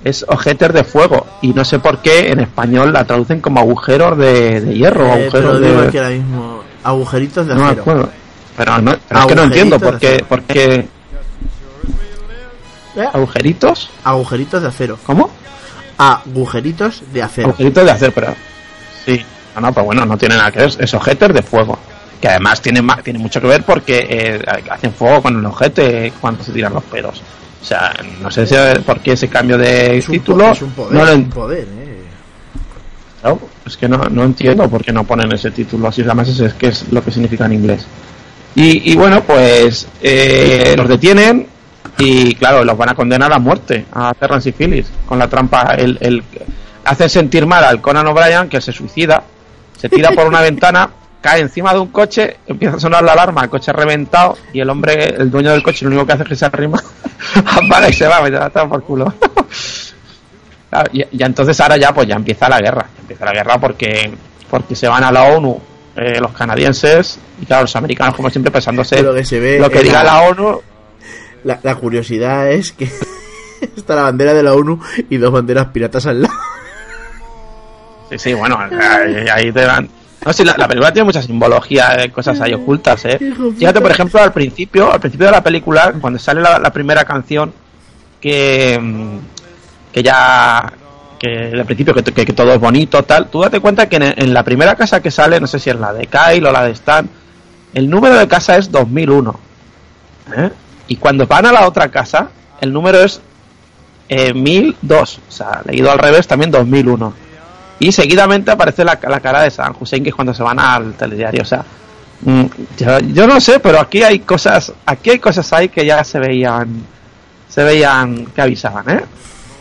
es ojetes de fuego y no sé por qué en español la traducen como agujeros de, de hierro, Eh, agujeros digo de... aquí ahora mismo, agujeritos de No acero. acuerdo. Pero, no, pero es que no entiendo por qué, Agujeritos por qué Eh, agujeritos, Agujeritos de acero. ¿cómo? Agujeritos de acero. Agujeritos de hacer, pero sí. No, no, pues bueno, no tiene nada que ver, es ojetes de fuego. Que además tiene, ma- tiene mucho que ver porque eh, hacen fuego con el ojete cuando se tiran los pelos. O sea, no sé si, por qué ese cambio de Es un, título. es un poder, no lo es un poder, eh. no, es que no, no entiendo por qué no ponen ese título así, además es, es que es lo que significa en inglés. Y, y bueno, pues eh, los detienen y claro, los van a condenar a muerte a Terrence y Phillips con la trampa. El, el, hacen sentir mal al Conan O'Brien que se suicida, se tira por una ventana, cae encima de un coche, empieza a sonar la alarma, el coche reventado y el hombre, el dueño del coche, lo único que hace es que se arrima, apaga y se va, me da por culo. Claro, y, y entonces ahora ya pues ya empieza la guerra, empieza la guerra porque porque se van a la ONU eh, los canadienses y claro los americanos como siempre pensándose Lo que se ve lo que en diga la- la ONU La, la curiosidad es que está la bandera de la ONU y dos banderas piratas al lado. sí sí bueno ahí, ahí te van no sí, la, la película tiene mucha simbología eh, cosas ahí ocultas eh fíjate por ejemplo al principio al principio de la película cuando sale la, la primera canción que mm, que ya que al principio que, que- que todo es bonito tal tú date cuenta que en, en la primera casa que sale no sé si es la de Kyle o la de Stan el número de casa es 2001 ¿eh? Y cuando van a la otra casa el número es eh, 1002 o sea leído al revés también 2001 y seguidamente aparece la, la cara de San Hussein que es cuando se van al telediario. O sea mm, yo, yo no sé pero aquí hay cosas aquí hay cosas ahí que ya se veían se veían que avisaban ¿eh?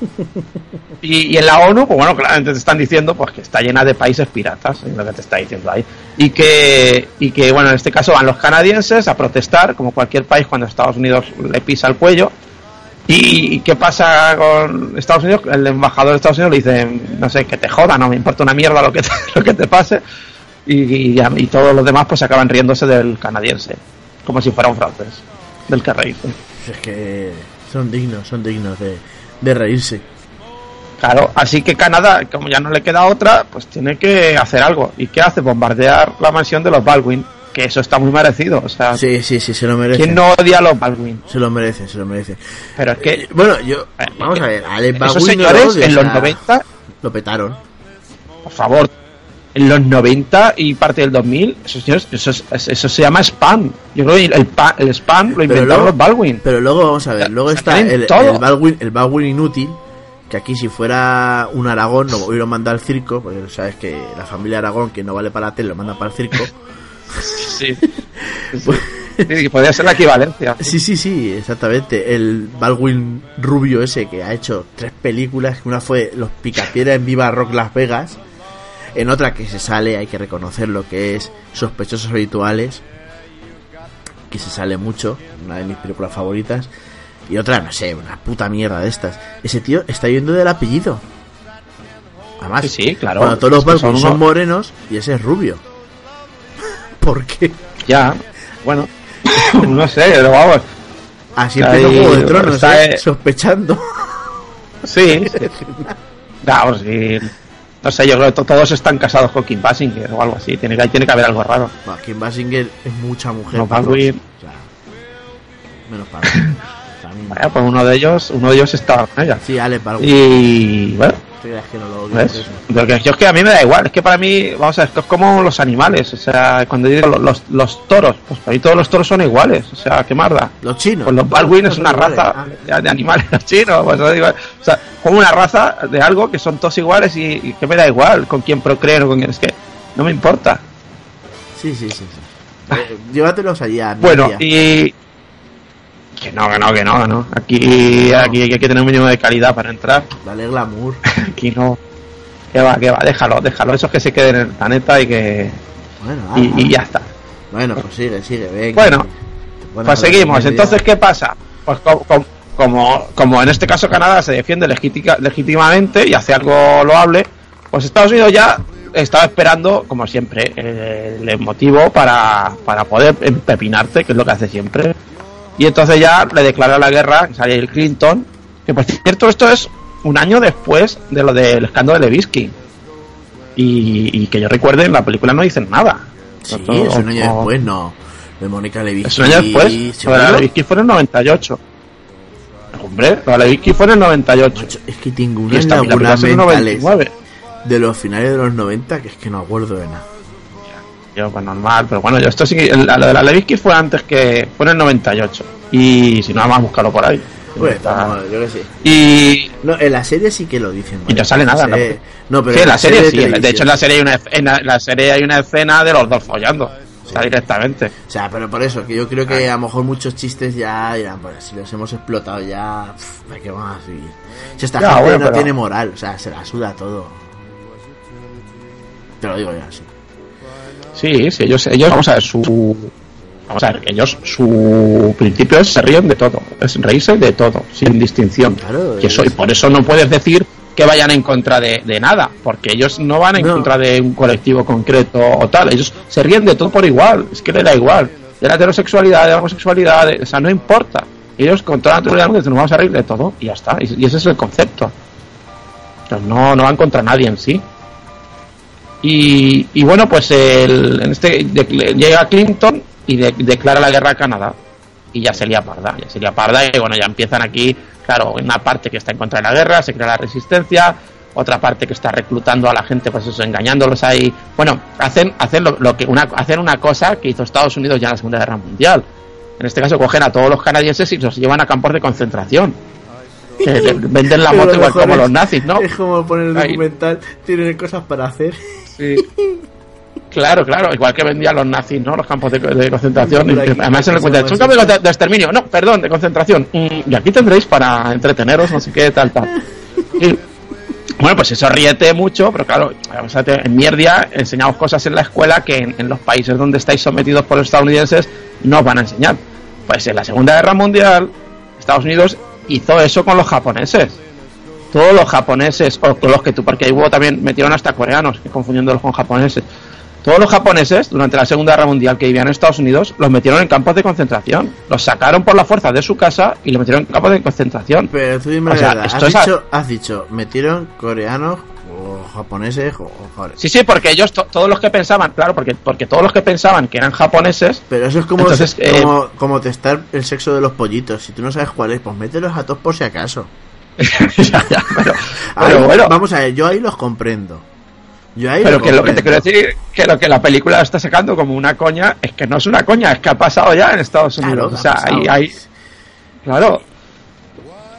Y, en la ONU, pues bueno, claramente te están diciendo pues que está llena de países piratas, es lo que te está diciendo ahí. Y que, y que, bueno, en este caso van los canadienses a protestar, como cualquier país cuando Estados Unidos le pisa el cuello. ¿Y qué pasa con Estados Unidos? El embajador de Estados Unidos le dice, no sé, que te joda, no me importa una mierda lo que te, lo que te pase. Y, y todos los demás pues acaban riéndose del canadiense, como si fuera un francés, del que reírse. Es que son dignos, son dignos de, de reírse. Claro, así que Canadá, como ya no le queda otra, pues tiene que hacer algo. ¿Y qué hace? Bombardear la mansión de los Baldwin, que eso está muy merecido. O sea, Sí, sí, sí, se lo merece. ¿quién no odia a los Baldwin? Se lo merece, se lo merece. Pero es que Bueno, yo. Eh, Vamos a ver, esos Baldwin no lo señores odio, en los sea, 90, Lo petaron. por favor, en los 90 y parte del 2000, esos señores, eso, es- eso se llama spam. Yo creo que el, pa- el spam lo inventaron luego- los Baldwin. Pero luego vamos a ver, luego está el, el Baldwin, el Baldwin inútil, que aquí si fuera un Aragón lo hubieran mandado al circo, porque sabes que la familia Aragón que no vale para la tele lo manda para el circo. Sí. sí, sí, podría ser la equivalencia. Sí, sí, sí, exactamente. El Baldwin rubio ese que ha hecho tres películas, una fue Los Picapiedra en Viva Rock Las Vegas, en otra que se sale, hay que reconocer lo que es Sospechosos Habituales, que se sale mucho, una de mis películas favoritas, y otra, no sé, una puta mierda de estas. Ese tío está yendo del apellido. Además, Sí, claro. cuando todos los que son morenos y ese es rubio. ¿Por qué? Ya, bueno, no sé, pero vamos. Así empezó Juego de Tronos, está, ¿eh? eh, sospechando. Sí, sí. Vamos, sí. No sé, yo creo que to- todos están casados con Kim Basinger o algo así. Tiene que, tiene que haber algo raro. Bueno, Kim Basinger es mucha mujer. No, para dos. O sea, menos para. Vaya, pues uno de ellos, uno de ellos estaba con ella. Sí, Alex Baldwin. Y bueno, ¿Te creas que no lo odio ¿ves? Lo que, yo es que a mí me da igual. Es que para mí, vamos a ver, esto es como los animales. O sea, cuando digo los, los, los toros, pues para mí todos los toros son iguales. O sea, qué marda. Los chinos. Pues los Baldwin es una raza de, de animales los chinos. Pues, digo, o sea, como una raza de algo que son todos iguales y, y que me da igual con quién procreen o con quién. Es que no me importa. Sí, sí, sí. sí. Eh, llévatelos allí a Bueno, Murcia. y. Que no, que no, que no, que no. Aquí, aquí hay que tener un mínimo de calidad para entrar. Dale glamour. Aquí no. Que va, que va, déjalo, déjalo. Esos que se queden en el planeta y que. Bueno, Y, ya está. Bueno, pues sigue, sigue, venga. Bueno, Pues seguimos. Entonces, ¿qué pasa? Pues co- co- como, como en este caso Canadá se defiende legítica- legítimamente y hace algo loable, pues Estados Unidos ya estaba esperando, como siempre, eh, el motivo para, para poder empepinarte, que es lo que hace siempre. Y entonces ya le declara la guerra, el Clinton, que por cierto esto es un año después de lo del escándalo de Levinsky. Y, y que yo recuerde, en la película no dicen nada. Sí, es un año o- después, no. De Mónica Levinsky. es un año después. Lo fue en el 98. Hombre, lo de Levinsky fue en el 98. Macho, es que tengo unas lagunas es en el mentales 99. de los finales de los 90 que es que no acuerdo de nada. Yo, pues normal, pero bueno, yo esto sí que. Lo de la Levinsky fue antes que. Fue en el 98. Y si no, vamos a buscarlo por ahí. Pues, Está- vamos, yo que sé. Y. No, en la serie sí que lo dicen. Y no sale nada, ¿no? ¿no? No, pero sí, en la serie sí. De hecho, en la serie hay una, en la, serie hay una escena de los dos follando. O sea, directamente. O sea, pero por eso, que yo creo que a lo mejor muchos chistes ya dirán, pues si los hemos explotado ya, pff, ¿para qué vamos a seguir? Si esta Ya, gente bueno, no pero- tiene moral, o sea, se la suda todo. Te lo digo ya, sí. Sí, sí, ellos, ellos, vamos a ver, su. Vamos a ver, ellos, su principio es se ríen de todo, es reírse de todo, sin distinción. Claro, y, eso, es- y por eso no puedes decir que vayan en contra de, de nada, porque ellos no van en No. contra de un colectivo concreto o tal, ellos se ríen de todo por igual, es que le da igual, de la heterosexualidad, de la homosexualidad, de- o sea, no importa. Ellos con toda naturalidad nos vamos a reír de todo y ya está, y, y ese es el concepto. Entonces, no, no van contra nadie en sí. Y, y bueno, pues el, en este de- llega Clinton y de- declara la guerra a Canadá. Y ya sería parda, ya sería parda. Y bueno, ya empiezan aquí, claro, una parte que está en contra de la guerra, se crea la resistencia, otra parte que está reclutando a la gente, pues eso, engañándolos ahí. Bueno, hacen, hacen, lo, lo que una, hacen una cosa que hizo Estados Unidos ya en la Segunda Guerra Mundial. En este caso, cogen a todos los canadienses y los llevan a campos de concentración. Que venden la moto igual como los nazis, ¿no? Es como poner el documental, tienen cosas para hacer. Sí. Claro, claro, igual que vendían los nazis, ¿no? Los campos de, de concentración. Además, se le cuenta, somos es un campo de, de exterminio. No, perdón, de concentración. Mm, y aquí tendréis para entreteneros, no sé qué, tal, tal. Y, bueno, pues eso ríete mucho, pero claro, o sea, te- en Mierdia enseñamos cosas en la escuela que en, en los países donde estáis sometidos por los estadounidenses no os van a enseñar. Pues en la Segunda Guerra Mundial, Estados Unidos hizo eso con los japoneses todos los japoneses, o con los que tú, porque ahí hubo también, metieron hasta coreanos, confundiéndolos con japoneses. Todos los japoneses, durante la Segunda Guerra Mundial que vivían en Estados Unidos, los metieron en campos de concentración. Los sacaron por la fuerza de su casa y los metieron en campos de concentración. Pero tú dime O sea, verdad, has, es dicho, has dicho, metieron coreanos o japoneses o, joder. Sí, sí, porque ellos, to- todos los que pensaban, claro, porque, porque todos los que pensaban que eran japoneses, Pero eso es como, Entonces, eh, como, como testar el sexo de los pollitos. Si tú no sabes cuál es, pues mételos a todos por si acaso. Ya, ya, pero, Ahí, pero bueno, Vamos a ver, yo ahí los comprendo. Yo ahí pero que lo que te quiero decir, que lo que la película está sacando como una coña, es que no es una coña, es que ha pasado ya en Estados Claro, Unidos. ha o sea, hay, hay- claro,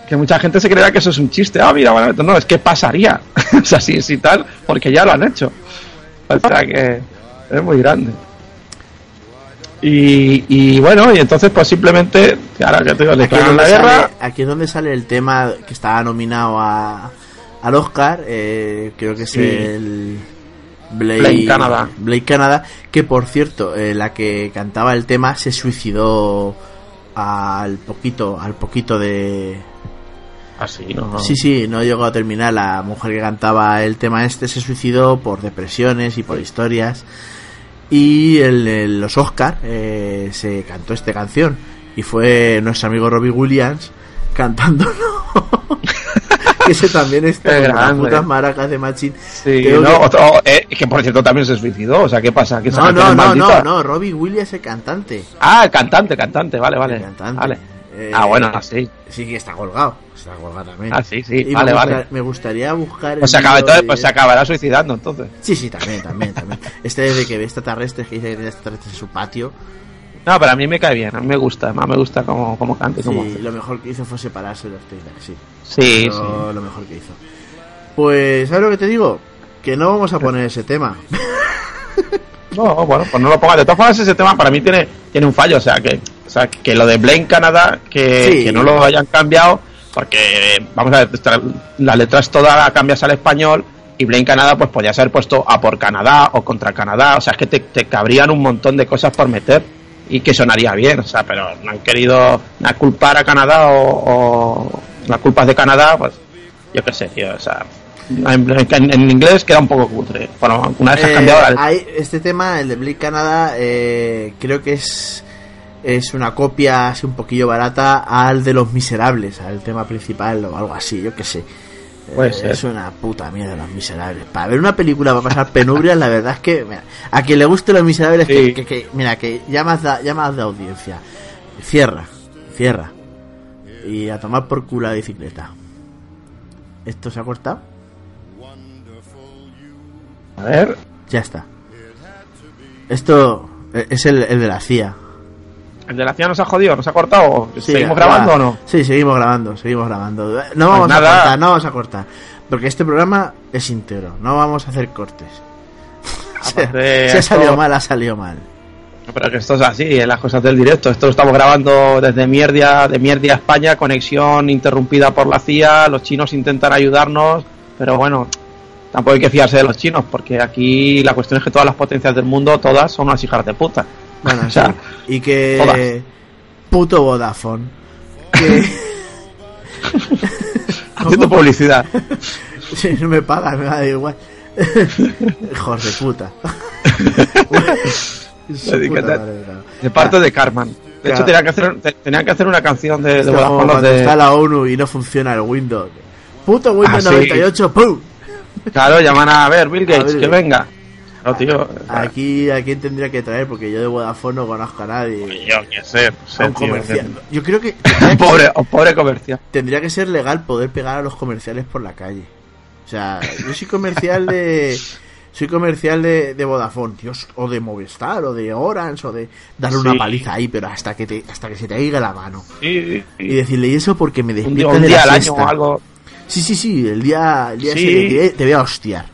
que mucha gente se creerá que eso es un chiste. Ah, mira, bueno, no, es que pasaría. o sea, sí, sí, tal, porque ya lo han hecho. O sea que es muy grande. Y, y bueno, y entonces pues simplemente, ahora que te declaran la guerra, sale, aquí es donde sale el tema que estaba nominado a, al Oscar, eh, creo que es Sí. el Blake, Blake Canada. Blake Canada, que por cierto, eh, la que cantaba el tema se suicidó al poquito, al poquito de... así, ¿no? Sí, sí, no llegó a terminar. La mujer que cantaba el tema este se suicidó por depresiones y por historias. Y el, el- los Oscar eh, se cantó esta canción. Y fue nuestro amigo Robbie Williams cantándolo. que ese también está con las putas maracas de Machín. Sí, no, que- otro- eh, que por cierto también se suicidó, o sea, ¿qué pasa? ¿Que No, no, no, no, no, Robbie Williams el cantante. Ah, el cantante, cantante, vale, vale. El cantante. Vale. Eh, ah, bueno, sí. Sí, que está colgado. Está también. Ah, sí, sí, Y vale, me, vale. me gustaría buscar. Pues se, acaba, entonces, de- pues se acabará suicidando entonces. Sí, sí, también, también, también. Este desde que ve extraterrestres, que dice que tiene extraterrestres en su patio. No, pero a mí me cae bien, a mí me gusta, además me gusta como, como como Sí, hace. lo mejor que hizo fue separarse de los Taylor, sí. Sí, sí. Lo mejor que hizo. Pues, ¿sabes lo que te digo? Que no vamos a poner ese tema. No, bueno, pues no lo pongas. De todas formas, ese tema para mí tiene, tiene un fallo. O sea, que, o sea, que lo de Blaine Canadá, que, Sí. que no lo hayan cambiado, porque, vamos a ver, la letra es toda la cambias al español y Blaine Canadá, pues podías haber puesto a por Canadá o contra Canadá. O sea, es que te, te cabrían un montón de cosas por meter y que sonaría bien. O sea, pero no han querido culpar a Canadá o, o las culpas de Canadá, pues yo qué sé, tío. O sea, en, en- en inglés queda un poco cutre. Bueno, una vez has Eh, cambiado la hay- este tema, el de Blade Canada, eh, creo que es es una copia así un poquillo barata al de Los Miserables, al tema principal o algo así, yo qué sé. Eh. Es una puta mierda Los Miserables. Para ver una película va a pasar penurias, la verdad es que mira, a quien le guste Los Miserables, que, Sí. que- que- mira, que llamas de, llamas de audiencia. Cierra, cierra. Y a tomar por culo la bicicleta. ¿Esto se ha cortado? A ver, Ya está. Esto eh, es el, el de la CIA. ¿El de la CIA nos ha jodido? ¿Nos ha cortado? ¿Seguimos grabando o no? Sí, seguimos grabando, seguimos grabando. No vamos a cortar, no vamos a cortar. Porque este programa es íntegro, no vamos a hacer cortes. Si Aparte, ha esto- salido mal, ha salido mal. Pero que esto es así, en las cosas del directo. Esto lo estamos grabando desde Mierdia, de Mierdia, España, conexión interrumpida por la CIA. Los chinos intentan ayudarnos, pero bueno, tampoco hay que fiarse de los chinos, porque aquí la cuestión es que todas las potencias del mundo, todas son unas hijas de puta. Bueno, O sea, sí. Y que. todas. Puto Vodafone. Que. Haciendo publicidad. Si no me pagan, me da igual. Hijos de puta. Puta. De parte de Carman. De Claro. hecho, tenían que hacer, te- tenían que hacer una canción de, de Vodafone, los cuando de- está la ONU y no funciona el Windows. Puto Windows Ah, sí. 98, ¡pum! Claro, llaman a ver, Bill Gates, Bill que Gates. venga. No, tío. Aquí, ¿a quién tendría que traer? Porque yo de Vodafone no conozco a nadie. Yo qué sé, no sé, A un tío, comercial. Yo creo que tendría que, pobre, ser, oh, pobre comercial. tendría que ser legal poder pegar a los comerciales por la calle. O sea, yo soy comercial de... Soy comercial de, de Vodafone, Dios, o de Movistar, o de Orange, o de darle una paliza ahí, pero hasta que te, hasta que se te caiga la mano. Sí, Y decirle, y eso porque me un día, de día la al año o algo. Sí, sí, sí, el día, el día Sí. ese que te, te voy a hostiar.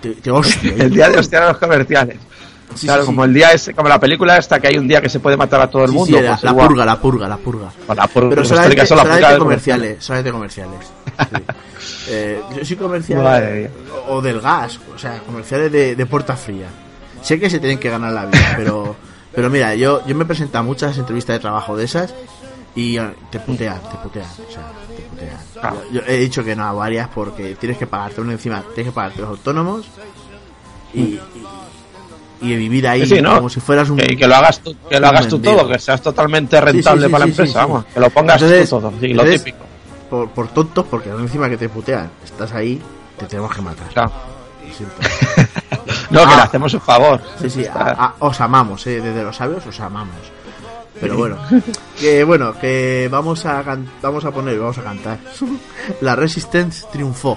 Te, te hostio. El día de hostiar a los comerciales. Sí, claro, sí, como sí. el día ese, como la película esta que hay un día que se puede matar a todo el mundo. la, pues la purga, la purga, la purga. La purga, Pero solamente, son la solamente purga de comerciales, solamente comerciales. Eh, yo soy comercial o, del gas, o sea, comerciales de, de puerta fría. Sé que se tienen que ganar la vida, pero pero mira, yo yo me he presentado a muchas entrevistas de trabajo de esas y eh, te putean, te putean, o sea, Yo, yo he dicho que no a varias porque tienes que pagarte uno encima, tienes que pagarte los autónomos y, y, y vivir ahí Sí, sí, ¿no? como si fueras un Que, que lo hagas tú, que lo hagas tú todo, que seas totalmente rentable Sí, para la empresa, vamos. Que lo pongas Entonces- tú todo, lo entonces- típico. por, por tontos, porque encima que te putean, estás ahí, te tenemos que matar. Claro. No, que Ah. le hacemos un favor. Sí, sí, a- a- os amamos, eh, desde los sabios os amamos. Pero bueno, que bueno, que vamos a vamos a poner, vamos a cantar. La Resistance triunfó.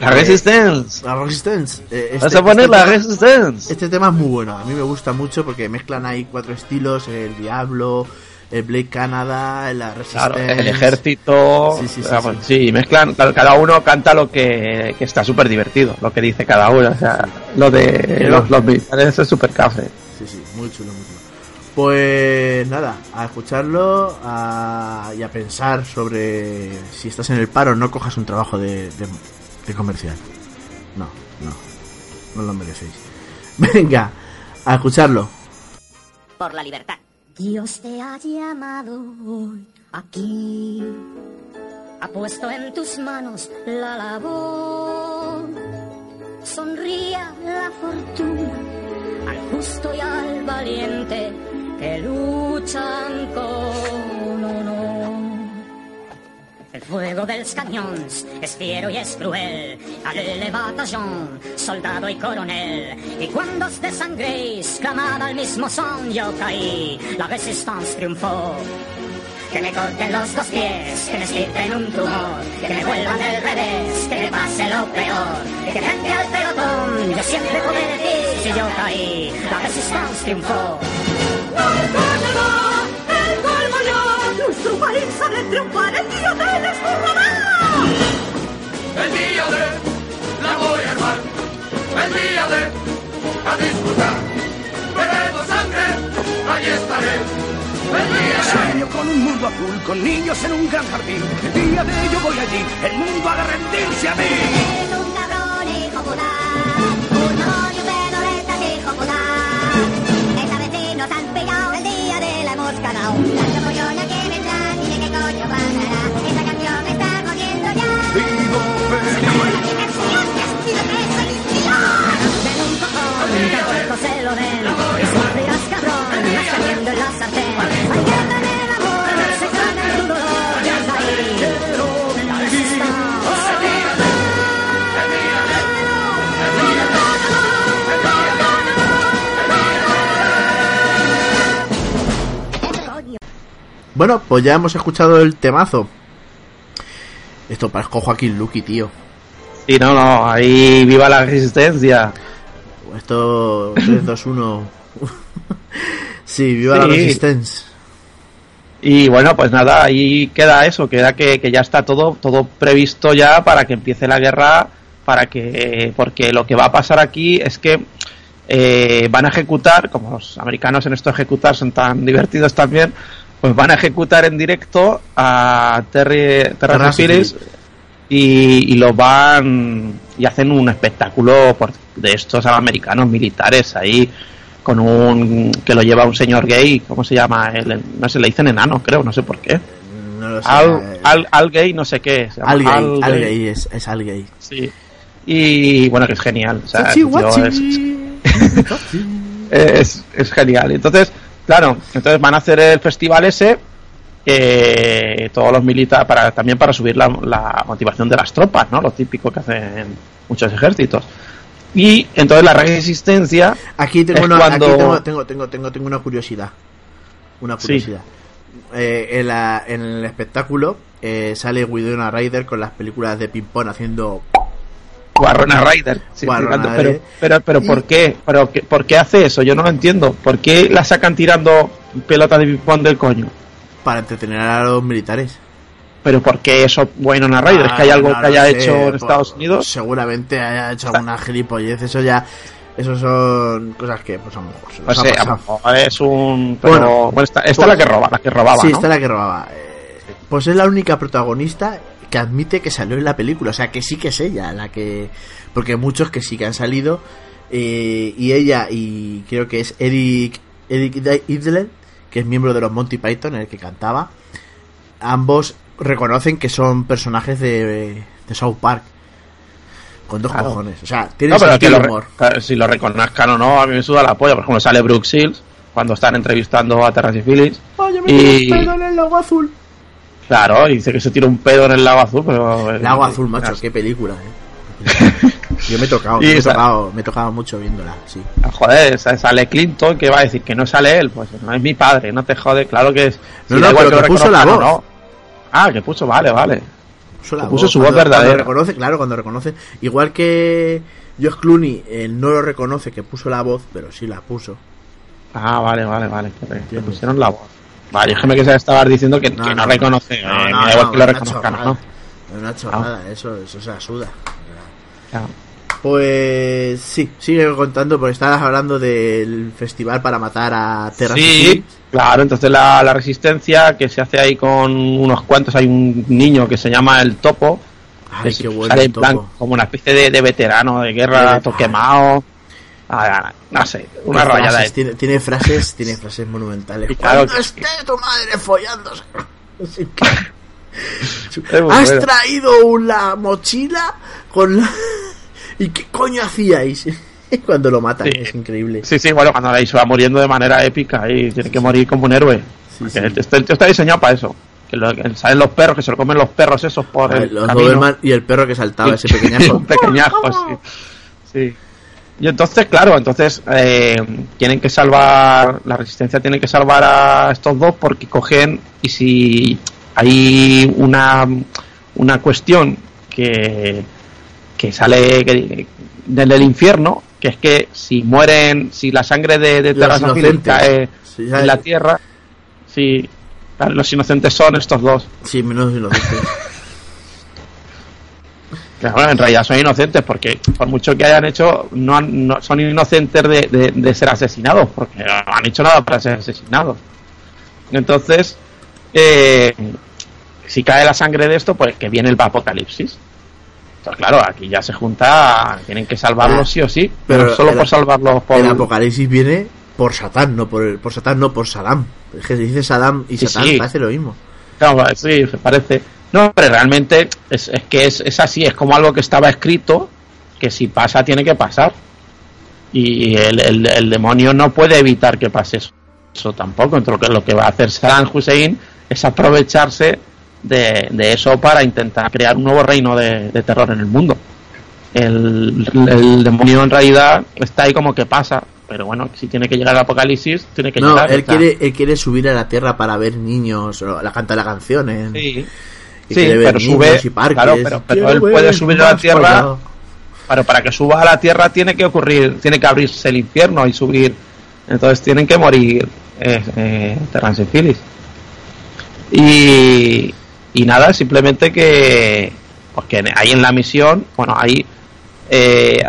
La Resistance. La Resistance. eh, este- Vas a poner este la tema- Resistance. Este tema es muy bueno, a mí me gusta mucho porque mezclan ahí cuatro estilos, el Diablo, el Blade Canada, la Resistance. Claro, el ejército. Sí, sí, sí, vamos, sí. mezclan, cada uno canta lo que, que está súper divertido, lo que dice cada uno. O sea, lo de los, los militares es súper café. Sí, sí, muy chulo, muy chulo. Pues nada, a escucharlo a- y a pensar sobre si estás en el paro, no cojas un trabajo de, de- de comercial. No, no, no lo merecéis. Venga, a escucharlo. Por la libertad. Dios te ha llamado hoy aquí. Ha puesto en tus manos la labor. Sonría la fortuna al justo y al valiente que luchan con honor. El fuego dels cañones es fiero y es cruel. Alle batallón, soldado y coronel. Y cuando os desangréis, clamad al mismo son, yo caí. La resistance triunfó. Que me corten los dos pies, que me estirpen un tumor, que me vuelvan del revés, que me pase lo peor, que frente al pelotón yo siempre podré decir si yo caí, la resistance triunfó. El gol me da, el de triunfar, el día de descubrirá. El día de la voy a herman, el día de a disputar. Veremos sangre, allí estaré. El día de. Señor con un mundo azul, con niños en un gran jardín. El día de yo voy allí, el mundo aprende y se a mí. Bueno, pues ya hemos escuchado el temazo. Esto parezco Joaquín Luqui, tío. Sí, no, no, ahí viva la resistencia. Esto 3, 2, 1. sí, viva la Sí. Resistance. Y bueno, pues nada, ahí queda eso, queda que, que ya está todo, todo previsto ya para que empiece la guerra, para que, porque lo que va a pasar aquí es que eh, van a ejecutar, como los americanos en esto ejecutar son tan divertidos también, pues van a ejecutar en directo a Terry, Phillips y, y lo van y hacen un espectáculo por- de estos americanos militares ahí con un que lo lleva un señor gay, ¿cómo se llama? El, no sé, le dicen enano, creo, no sé por qué. No lo sé. Al, al, al gay, no sé qué. se llama Al gay, Al al Gay. gay, es, es al gay. Sí. Y bueno, que es genial. o sea, guachi. es, es genial. Entonces, claro, entonces van a hacer el festival ese, eh, todos los militares, para, también para subir la, la motivación de las tropas, ¿no? Lo típico que hacen muchos ejércitos. Y entonces la resistencia, Aquí tengo Es una, cuando- aquí tengo, tengo, tengo, tengo, tengo una curiosidad. Una Sí. curiosidad. Eh, en, la- en el espectáculo eh, sale Winona Ryder con las películas de ping-pong haciendo Sí, fíjate, Ryder. pero, pero, pero ¿por qué? ¿Pero qué- ¿Por qué hace eso? Yo no lo entiendo. ¿Por qué la sacan tirando pelotas de ping-pong del coño? para entretener a los militares. Pero ¿por qué eso Winona Ryder? ¿Es que hay Ah, algo no que haya sé, hecho en pues, Estados Unidos? Seguramente haya hecho alguna gilipollez. Eso ya. Eso son cosas que, pues a lo mejor se Pues nos ha es un... Pero, Bueno, bueno, esta, esta pues- es la que roba, la que robaba, Sí, ¿no? esta es la que robaba. Eh, Pues es la única protagonista que admite que salió en la película. O sea, que sí que es ella la que. Porque muchos que sí que han salido. eh, y ella, y creo que es Eric, Eric Idle, que es miembro de los Monty Python, el que cantaba. Ambos reconocen que son personajes de, de South Park. Con dos Claro. cojones. O sea, No, pero que lo, humor. claro, si lo reconozcan o no, a mí me suda la polla. Por ejemplo, sale Brooke Shields cuando están entrevistando a Terrence Phillips. Oye, me Y- en el azul. Claro, dice que se tira un pedo en el lago azul, pero... eh, Lago azul, macho, qué película, eh. Yo me he tocado, me he tocado, me he tocado mucho viéndola, sí. Ah, Joder, sa- sale Clinton, que va a decir que no sale él. Pues no es mi padre, no te jode, claro que es. No, si no, pero que puso la voz. no. Ah, que puso, vale, vale. Puso, la Que puso su cuando- voz verdadera. Cuando reconoce, claro, cuando reconoce. Igual que Josh Clooney eh, no lo reconoce que puso la voz, pero sí la puso. Ah, vale, vale, vale. que pusieron la voz. Vale, yo que me estabas diciendo que que no, reconoce. No, eh, no, igual no, que lo reconozcan, chorrada. ¿no? Es una chorrada, eso, eso se asuda. Claro. Pues sí, sigue contando porque estabas hablando del festival para matar a Terra Sí, claro, entonces la, la resistencia que se hace ahí con unos cuantos, hay un niño que se llama el Topo, Ay, que qué bueno. sale el en plan topo. como una especie de, de veterano de guerra, quemado, Ah, no sé, una rayada tiene, tiene frases, tiene frases monumentales. Claro Cuando que- esté tu madre follándose. ¿Has bueno. traído la mochila con la... ¿Y qué coño hacíais? Cuando lo matan, Sí. es increíble. Sí, sí, bueno, cuando ahí se va muriendo de manera épica y tiene que morir como un héroe. Sí, el- Este, el tío está diseñado para eso. Que, lo- que salen los perros, que se lo comen los perros esos por ver, el los camino. Y el perro que saltaba, ese pequeñajo. un pequeñajo, sí. Sí. Y entonces, claro, entonces eh, tienen que salvar, la resistencia tiene que salvar a estos dos porque cogen y si hay una, una cuestión que, que sale que- del, del infierno, que es que si mueren, si la sangre de, de inocentes. cae Sí, en la tierra, si los inocentes son estos dos. Sí, menos inocentes. Que, bueno, en realidad son inocentes porque por mucho que hayan hecho, no, han- no- son inocentes de, de- de ser asecinados porque no han hecho nada para ser asesinados. Entonces, eh, si cae la sangre de esto, pues que viene el apocalipsis. Entonces, claro, aquí ya se junta, tienen que salvarlos sí o sí, pero, Pero solo el- por salvarlos por... El apocalipsis viene por Satán, no por, el- por Satán, no por Saddam. Es que se dice Saddam y Sí, Satán sí. parece lo mismo. Claro, sí, parece. No, pero realmente es, es que es, es así, es como algo que estaba escrito, que si pasa tiene que pasar. Y el, el- el demonio no puede evitar que pase eso, eso tampoco. Entonces lo que, lo que va a hacer Saddam Hussein es aprovecharse de, de eso para intentar crear un nuevo reino de, de terror en el mundo. El, el demonio en realidad está ahí como que pasa, pero bueno, si tiene que llegar al apocalipsis, tiene que No, llegar. él quiere, él quiere subir a la tierra para ver niños, o la canta la canción. ¿eh? Sí, Y Sí, pero sube- y parques. claro, pero- pero él puede subir a la tierra. Pero para que suba a la tierra tiene que ocurrir, tiene que abrirse el infierno y subir. Entonces tienen que morir eh, eh, Terrance y Phyllis. Y, y nada, simplemente que. Porque ahí en la misión, bueno, ahí eh,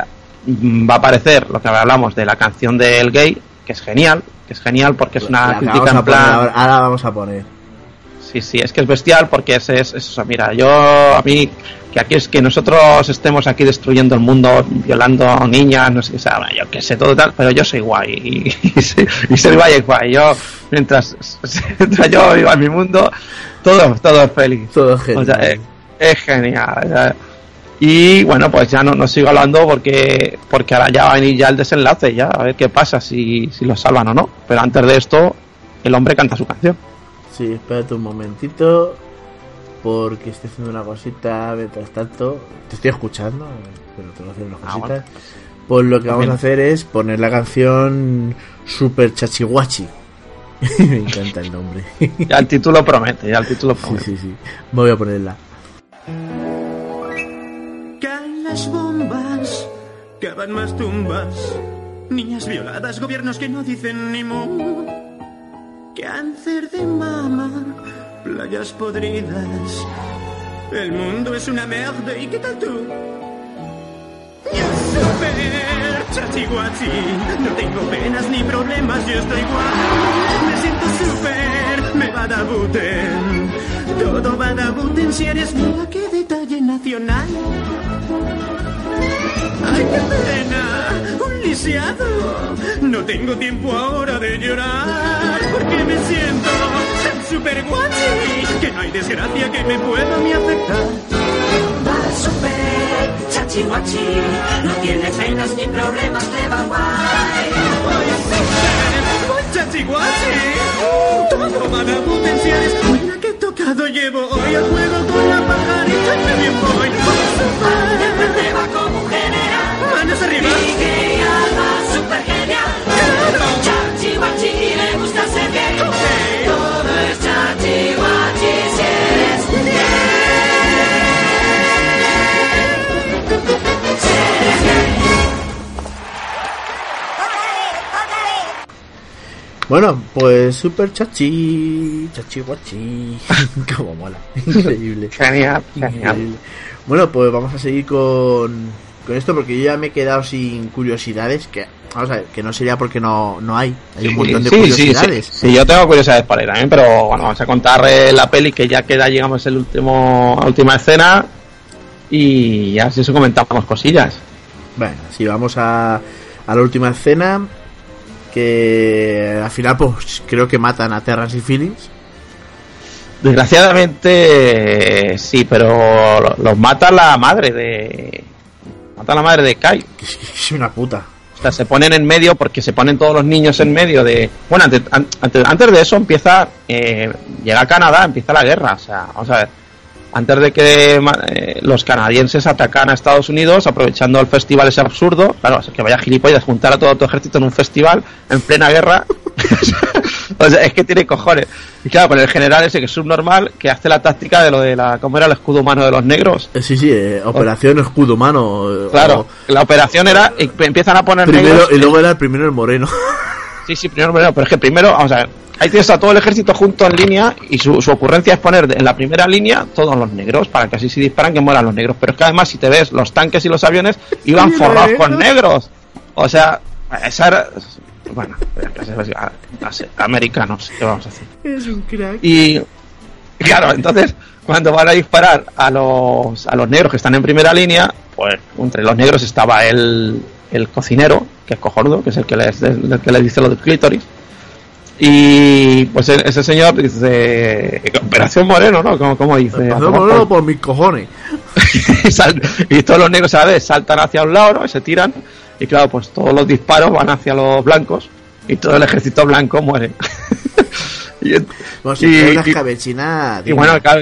va a aparecer lo que hablamos de la canción del gay, que es genial, que es genial porque es una La crítica en poner plan. ahora, ahora vamos a poner. Sí, sí, es que es bestial porque es, es, es eso. Mira, yo, a mí, que aquí es que nosotros estemos aquí destruyendo el mundo, violando niñas, no sé qué, sea, yo qué sé, todo tal, pero yo soy guay y, y, soy- y soy guay guay. Yo, mientras, mientras yo viva en mi mundo, todo, todo es feliz. Todo O genial. sea, es, es genial. o. Y bueno, pues ya no, no sigo hablando porque porque ahora ya va a venir ya el desenlace, ya a ver qué pasa, si, si lo salvan o no. Pero antes de esto, el hombre canta su canción. Sí, espérate un momentito. Porque estoy haciendo una cosita mientras tanto. Te estoy escuchando, pero tengo que hacer unas Ah, cositas. Pues lo que vamos Bien. a hacer es poner la canción Super Chachihuachi. Me encanta el nombre. Ya el título promete, ya el título sí, promete. sí, sí. Voy a ponerla. Caen las bombas, cavan más tumbas. Niñas violadas, gobiernos que no dicen ni mu. Cáncer de mama, playas podridas. El mundo es una merda, ¿y qué tal tú? Super chachihuachi, no tengo penas ni problemas, yo estoy guay. Me siento super, me va da buten. Todo va da buten si eres mía, qué detalle nacional. ¡Ay, qué pena! ¡Un lisiado! No tengo tiempo ahora de llorar porque me siento tan super guachi que no hay desgracia que me pueda ni afectar. Va super chachi guachi, no tiene penas ni problemas, le va guay. ¡Ay, super! ¡Voy chachi guachi! Todo va a potenciar Mira qué tocado llevo hoy al juego con la pajarita que bien voy. Siempre ¡Super! te va como un general, ¡Manos arriba! super genial. Bueno, pues Super Chachi. Chachihuachi. Como mola. Increíble. Genial, genial. Bueno, pues vamos a seguir con, con esto porque yo ya me he quedado sin curiosidades. Que, vamos a ver, que no sería porque no, no hay. Hay un montón de Sí, sí, curiosidades. Sí, sí, yo tengo curiosidades por ahí también, pero bueno, vamos a contar eh, la peli que ya queda, llegamos el último, la última escena y ya si eso comentamos cosillas. Bueno, si vamos a, a la última escena. Que al final, pues creo que matan a Terrance y Phillips. Desgraciadamente sí, pero lo- los mata la madre de... Mata la madre de Kai. Es, una puta. O sea, se ponen en medio porque se ponen todos los niños en medio de... Bueno, antes, an- antes, antes de eso empieza... Eh, llega a Canadá, empieza la guerra. O sea, vamos a ver. Antes de que eh, los canadienses atacan a Estados Unidos, aprovechando el festival ese absurdo, claro, es que vaya gilipollas, juntar a todo tu ejército en un festival en plena guerra. o sea, es que tiene cojones. Y claro, con el general ese que es subnormal, que hace la táctica de lo de la... ¿Cómo era el escudo humano de los negros? Eh, sí, sí, eh, Operación Escudo Humano. Claro, o- la operación era... eh, Empiezan a poner primero, negros y luego era el primero el moreno. Sí, sí, primero, primero, pero es que primero, vamos a ver, ahí tienes a todo el ejército junto en línea y su, su ocurrencia es poner en la primera línea todos los negros para que así si disparan que mueran los negros. Pero es que además si te ves los tanques y los aviones iban Sí, forrados con negros. O sea, esa era... Bueno, americanos, ¿qué vamos a hacer? Es un crack. Y, Claro, entonces cuando van a disparar a los, a los negros que están en primera línea, pues entre los negros estaba el, el cocinero, que es cojonudo, que es el que les, el que les dice lo del clítoris. Y pues e- ese señor dice, Operación Moreno, ¿no? ¿Cómo, cómo dice? Hacemos moreno por mis cojones. y, sal- y todos los negros vez saltan hacia un lado, ¿no? Y se tiran. Y claro, pues todos los disparos van hacia los blancos. Y todo el ejército blanco muere. y, y- bueno, claro,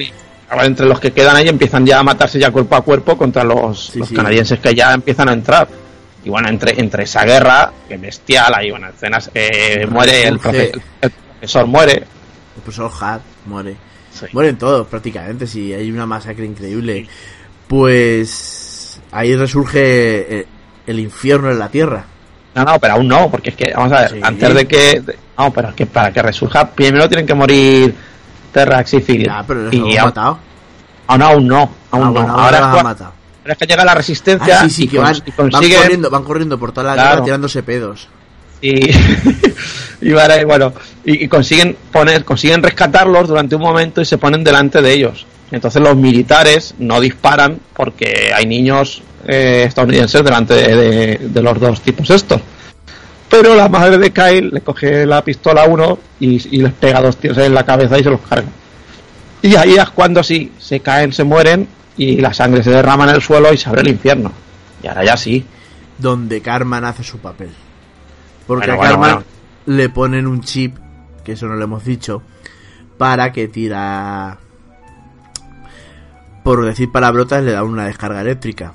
ahora entre los que quedan ahí empiezan ya a matarse ya cuerpo a cuerpo contra los, Sí, los sí. canadienses que ya empiezan a entrar. Y bueno, entre, entre esa guerra, que bestial, hay bueno, escenas, eh, muere el, Surge- profe- el profesor, muere. El profesor Hart muere. Sí. Mueren todos prácticamente, sí, hay una masacre increíble. Pues ahí resurge el, el infierno en la tierra. No, no, pero aún no, porque es que, vamos a ver, Sí. antes de que. no, pero es que para que resurja, primero tienen que morir Terrax y Philip. Ya, pero los y aún, matado. aún, aún no, aún Ah, no. bueno, ahora, ahora es ahora es que llega la resistencia Ah, sí, sí, y, que van, y van consiguen. corriendo, van corriendo por toda la Claro. guerra tirándose pedos. y, y, bueno, y, y consiguen poner consiguen rescatarlos durante un momento y se ponen delante de ellos entonces los militares no disparan porque hay niños eh, estadounidenses delante de, de- de los dos tipos estos pero la madre de Kyle le coge la pistola a uno y, y les pega dos tiros en la cabeza y se los carga y ahí es cuando sí se caen se mueren y la sangre se derrama en el suelo y se abre el infierno y ahora ya sí Donde Carmen hace su papel. Porque Bueno, a bueno, Carmen bueno. le ponen un chip, que eso no lo hemos dicho, para que tira. Por decir palabrotas, le da una descarga eléctrica.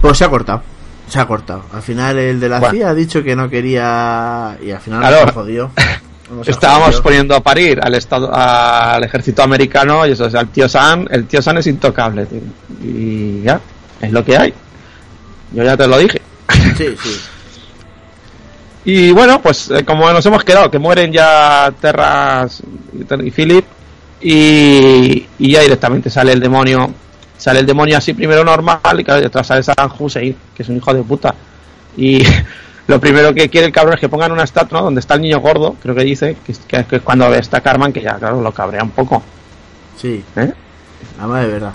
Pues se ha cortado. Se ha cortado. Al final el de la Bueno. CIA ha dicho que no quería. Y al final Claro. nos ha jodido. Nos ha Estábamos jodido. poniendo a parir al estado, al ejército americano y eso, o sea, el tío Sam, el tío Sam es intocable, tío. Y ya, es lo que hay. Yo ya te lo dije. Sí, sí. Y bueno, pues eh, como nos hemos quedado, que mueren ya Terras y y Philip, y, y ya directamente sale el demonio, sale el demonio así primero normal, y claro, detrás sale Saddam Hussein, que es un hijo de puta. Y lo primero que quiere el cabrón es que pongan una estatua ¿no? donde está el niño gordo, creo que dice, que, es- que, que cuando está Carmen, que ya, claro, lo cabrea un poco. Sí, ¿eh? además de verdad.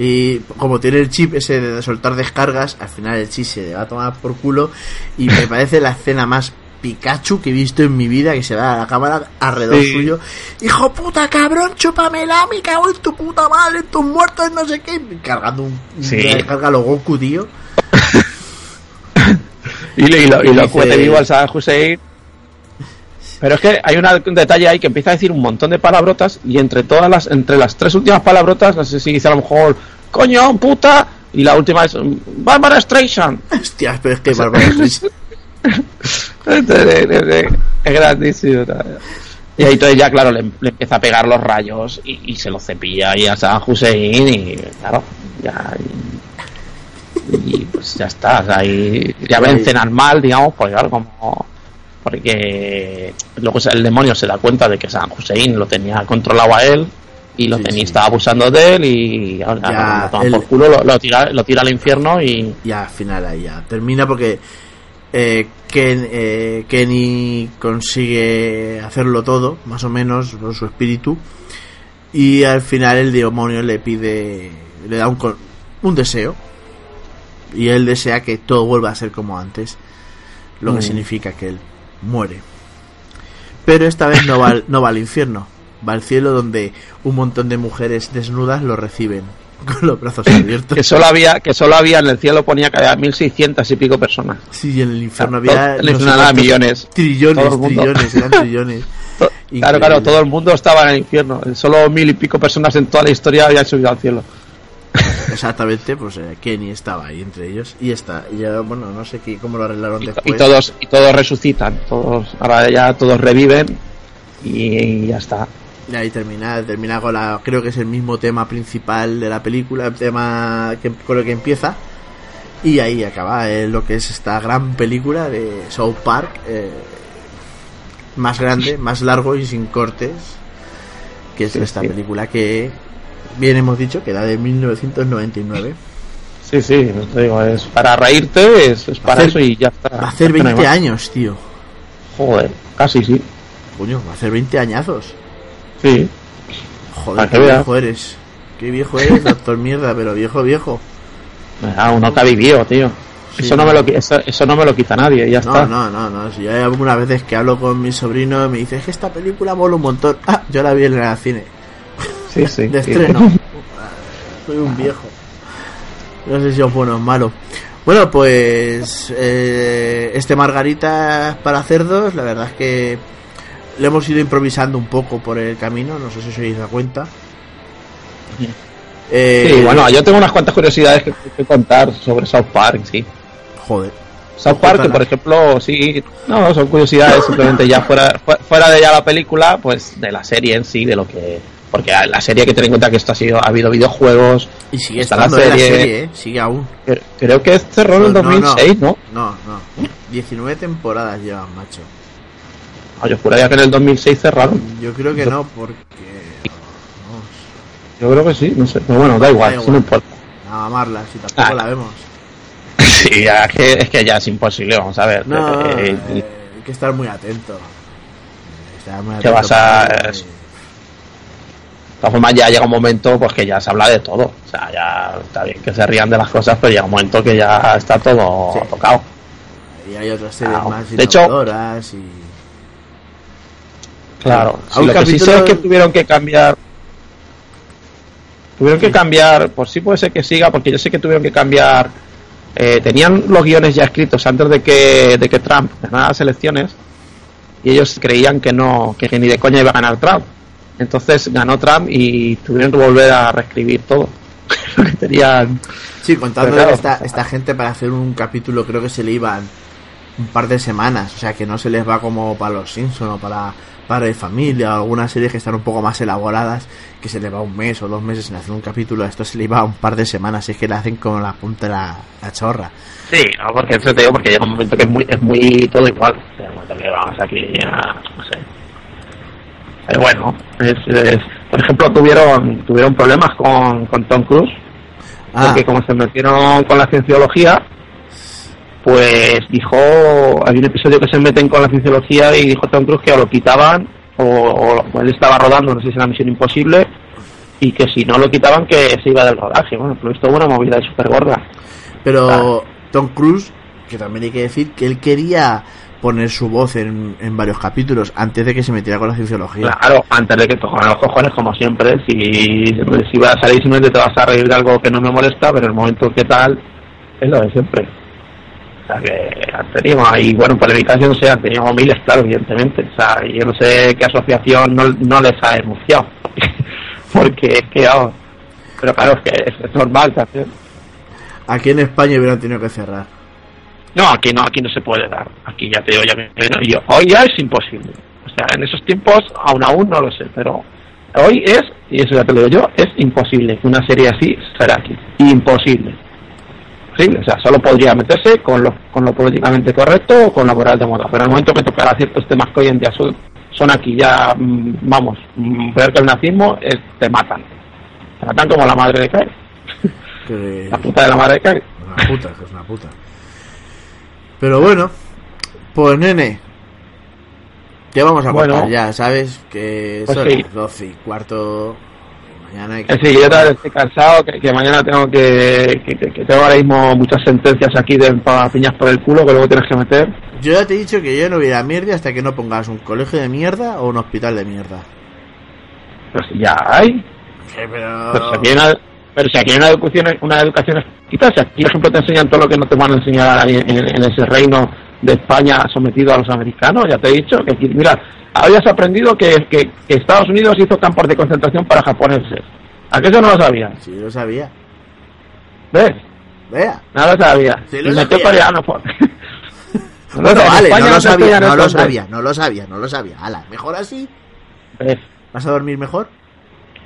Y como tiene el chip ese de soltar descargas, al final el chip se le va a tomar por culo. Y me parece la escena más Pikachu que he visto en mi vida, que se va a la cámara alrededor Sí. suyo. Hijo puta, cabrón, chúpamela, me cago en tu puta madre, en tus muertos, no sé qué. Cargando un, Sí. una descarga a lo Goku, tío. Y, lo- y lo, y lo Dice- vivo al Saddam Hussein. Pero es que hay una- un detalle ahí que empieza a decir un montón de palabrotas y entre todas las entre las tres últimas palabrotas, no sé si dice a lo mejor coño, puta, y la última es Barbara Streisand. Hostias, pero es que Bárbara Streisand- es grandísimo. Y ahí entonces ya, claro, le, le empieza a pegar los rayos y, y se lo cepilla ahí a Saddam Hussein y claro, ya... Y, y, pues ya está, o sea, y ya vencen al mal, digamos, pues claro, como... Porque luego el demonio se da cuenta de que Saddam Hussein lo tenía controlado a él y lo Sí, tenía, sí. estaba abusando de él y ahora Ya, lo toma él- por culo, lo, lo tira, lo tira al infierno y... y al final ahí ya termina porque eh, Ken- eh, Kenny consigue hacerlo todo, más o menos, con su espíritu. Y al final el demonio le pide, le da un, un deseo. Y él desea que todo vuelva a ser como antes. Lo que Mm. significa que él muere. Pero esta vez no va, no va al infierno. Va al cielo donde un montón de mujeres desnudas lo reciben con los brazos abiertos. que solo había que solo había en el cielo ponía que había 1600 y pico personas Sí, y en el infierno había en el no sé infierno había cuántos- millones. trillones, trillones, eran trillones. Claro claro todo el mundo estaba en el infierno solo mil y pico personas en toda la historia habían subido al cielo Exactamente, pues eh, Kenny estaba ahí entre ellos y está. Y ya, bueno, no sé qué, cómo lo arreglaron y, después. y todos y todos resucitan todos ahora ya todos reviven y, y ya está Y ahí termina, termina con la, creo que es el mismo tema principal de la película, el tema que, con el que empieza. Y ahí acaba eh, lo que es esta gran película de South Park. eh, más grande, más largo y sin cortes, que es Sí, esta sí. película que bien hemos dicho que era de 1999. Sí, sí, no te digo, es para reírte, es, es para hacer- eso y ya está. Va a hacer No hay 20 más. años, tío. Joder, casi sí. Coño, va a hacer 20 añazos. Sí, Joder, qué viejo eres. Qué viejo eres, doctor mierda, pero viejo, viejo. Ah, uno que ha vivido, tío. Sí, eso, no me lo, eso, eso no me lo quita nadie, ya No, está. no, no, no. Si yo hay algunas veces que hablo con mi sobrino me dice, es que esta película mola un montón. Ah, yo la vi en el cine. Sí, sí. De sí. estreno. Soy un viejo. No sé si es bueno o malo. Bueno, pues eh, este Margarita para cerdos, la verdad es que le hemos ido improvisando un poco por el camino, no sé si os habéis dado cuenta. Eh, Sí, bueno, yo tengo unas cuantas curiosidades que, que contar sobre South Park, sí. Joder. South Park, que por ejemplo, sí, no, son curiosidades simplemente ya fuera, fu- fuera de ya la película, pues de la serie en sí, de lo que... Porque la serie hay que tener en cuenta que esto ha sido, ha habido videojuegos, Y sigue Está la en la serie. serie, ¿eh? Sigue aún. cre- creo que cerró en el No, no, 2006, ¿no? No, no. 19 temporadas llevan, macho. Ah, yo juraría que en el 2006 cerraron. Yo creo que no, porque... Vamos, Yo creo que sí, no sé. Pero bueno, da igual, Da sí, no importa. a amarla, si tampoco Ah. la vemos. Sí, ya, es que, es que ya es imposible, vamos a ver. No, Eh, eh, eh, hay que estar muy atento. Estar muy ¿Qué atento vas a- De todas formas, ya llega un momento pues que ya se habla de todo. O sea, ya está bien que se rían de las cosas, pero llega un momento que ya está todo Sí. tocado. Y hay otras series Ah, más de hecho- y... Claro. Un lo que sí sé es que tuvieron que cambiar. Tuvieron que cambiar, pues sí puede ser que siga, porque yo sé que tuvieron que cambiar. eh, tenían los guiones ya escritos antes de que, de que Trump ganara las elecciones y ellos creían que no, que, ni de coña iba a ganar Trump. Entonces ganó Trump y tuvieron que volver a reescribir todo. Lo que tenían. Sí, contando claro. esta, esta gente para hacer un capítulo creo que se le iban un par de semanas, o sea que no se les va como para los Simpson o para Padre de Familia algunas series que están un poco más elaboradas, que se le va un mes o dos meses en hacer un capítulo, a esto se le iba un par de semanas, y es que le hacen con la punta de la, la chorra. Sí, no, porque eso te digo, porque llega un momento que es muy, es muy todo igual. Vamos aquí a, no sé. Pero bueno, es, es- por ejemplo, tuvieron tuvieron problemas con, con Tom Cruise, Ah, porque como se metieron con la cienciología, pues dijo, hay un episodio que se meten con la cienciología y dijo Tom Cruise que o lo quitaban o, o- él estaba rodando, no sé si era Misión Imposible, y que si no lo quitaban que se iba del rodaje. Bueno, pero esto una movida súper gorda. pero Tom Cruise, que también hay que decir que él quería poner su voz en, en varios capítulos antes de que se metiera con la cienciología. Claro, antes de que tocaran los cojones, como siempre, si, si vas a salir simplemente te vas a reír de algo que no me molesta, pero el momento que tal es lo de siempre. Sea que han tenido ahí, bueno, no sé, han tenido miles, claro, evidentemente. O sea, yo no sé qué asociación no, no les ha denunciado. Porque es que, pero claro, es que es, es normal también. Aquí en España hubieran tenido que cerrar. No, aquí no, aquí no se puede dar. Aquí ya te digo, ya me yo, hoy ya es imposible. O sea, en esos tiempos aún aún no lo sé, pero hoy es, y eso ya te lo digo yo, es imposible que una serie así será aquí. Imposible. Imposible. O sea, solo podría meterse con lo, con lo políticamente correcto o con la moral de moda. Pero en el momento que tocará ciertos temas que hoy en día son, son aquí ya, mm, vamos, mm, peor que el nazismo, es, te matan. Te matan como la madre de Kai. Que... La puta de la madre de Kai. Una puta, que es una puta. Pero bueno, pues nene, ¿qué vamos a Bueno. ya? ¿Sabes? Que Pues son sí. las 12 y cuarto. Mañana hay que. Sí, yo también estoy cansado, que, que mañana tengo que, que, tengo ahora mismo muchas sentencias aquí de pa- piñas por el culo que luego tienes que meter. Yo ya te he dicho que yo no voy a ir a mierda hasta que no pongas un colegio de mierda o un hospital de mierda. Pero si ya hay, pero... pero si aquí hay una, pero si aquí hay una educación, una educación escrita, si aquí por ejemplo te enseñan todo lo que no te van a enseñar ahí en, en ese reino de España sometido a los americanos, ya te he dicho que mira, habías aprendido que, que, que Estados Unidos hizo campos de concentración para japoneses. ¿A qué eso no lo sabías? Sí, lo sabía. ¿Ves? Vea. No lo sabía. Sí lo y metió sabía. coreano por... No, Bueno, en vale, no lo sabía, no lo sabía, no lo sabía, no lo sabía. Ala, mejor así. ¿Ves? ¿Vas a dormir mejor?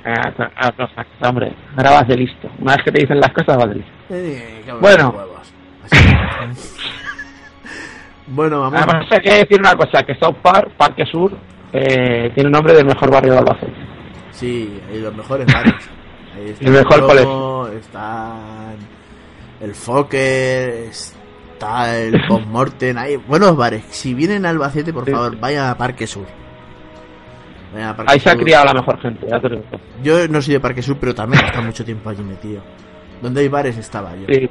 Ah, ah, no, ah, hombre, ahora vas de listo. Una vez que te dicen las cosas, vas de listo. Eh, Bueno. Bueno, vamos. Además hay que decir una cosa, que South Park, Parque Sur, eh, tiene el nombre del mejor barrio de Albacete. Sí, hay los mejores bares. Ahí está El mejor colegio. Está el Fokker, está el Postmortem. Hay buenos bares. Si vienen a Albacete, por Sí. favor, vayan a Parque Sur. Vayan a Parque Ahí se ha criado la mejor gente, ya te lo. Yo no soy de Parque Sur, pero también he estado mucho tiempo allí metido. Donde hay bares estaba yo. Sí.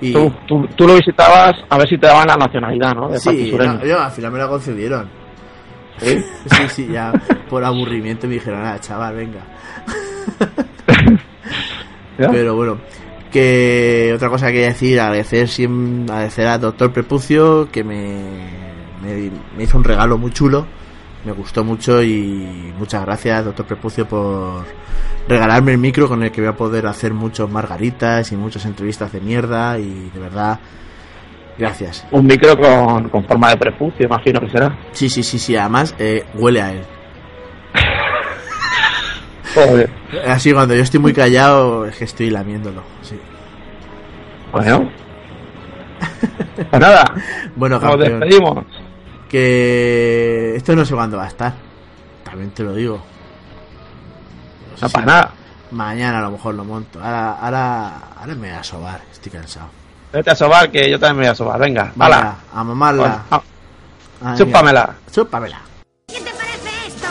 Y- Tú, tú, tú lo visitabas a ver si te daban la nacionalidad, ¿no? De Sí, no, yo al final me la concedieron. ¿Sí? Sí, sí, ya por aburrimiento me dijeron, ah, chaval, venga. Pero bueno, que otra cosa que quería decir, agradecer, agradecer al doctor Prepucio que me, me, me hizo un regalo muy chulo, me gustó mucho y muchas gracias doctor Prepucio por regalarme el micro con el que voy a poder hacer muchos margaritas y muchas entrevistas de mierda y de verdad, gracias. Un micro con, con forma de prepucio, imagino que será. Sí, sí, sí, sí, además eh, huele a él. Joder. Así cuando yo estoy muy callado es que estoy lamiéndolo, sí. Bueno. Pues nada, Bueno, nos despedimos. Que esto no sé cuándo va a estar. También te lo digo. No sé No si para nada. Mañana a lo mejor lo monto. Ahora, ahora, ahora me voy a sobar. Estoy cansado. Vete a sobar, que yo también me voy a sobar. Venga, hala. a mamarla. Ah, Ah, venga. Chúpamela. Chúpamela. ¿Qué te parece esto?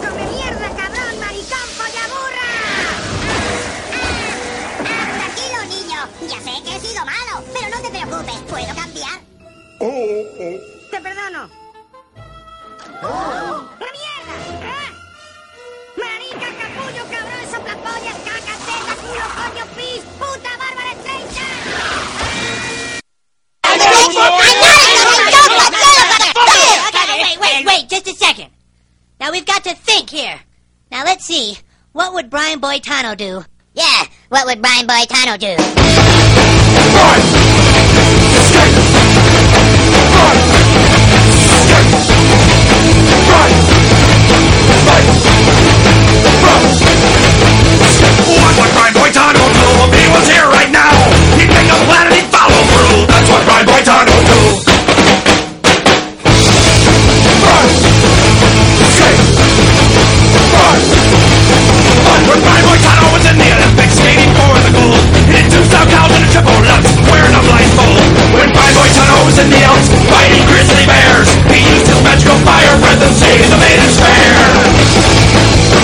¡Come mierda, cabrón, maricón, polla burra! ¡Ah! Tranquilo, niño. Ya sé que he sido malo, pero no te preocupes. ¿Puedo cambiar? Te perdono. ¡La mierda! ¡Ah! ¡Marica, capullo, cabrón, soplapollas, caca, teta, culo, coño, pis, puta, bárbara, estrecha! Wait, wait, wait, just a second. Now we've got to think here. Now let's see. What would Brian Boitano do? Yeah, what would Brian Boitano do? What Brian do here right now? He'd a and he'd. That's what Brian do. Run! Run! When Brian in the Olympics skating for the gold, two and a triple wearing a blindfold. When Brian in the Alps fighting grizzly bears, he used his magical fire breath and saved the maidens fair.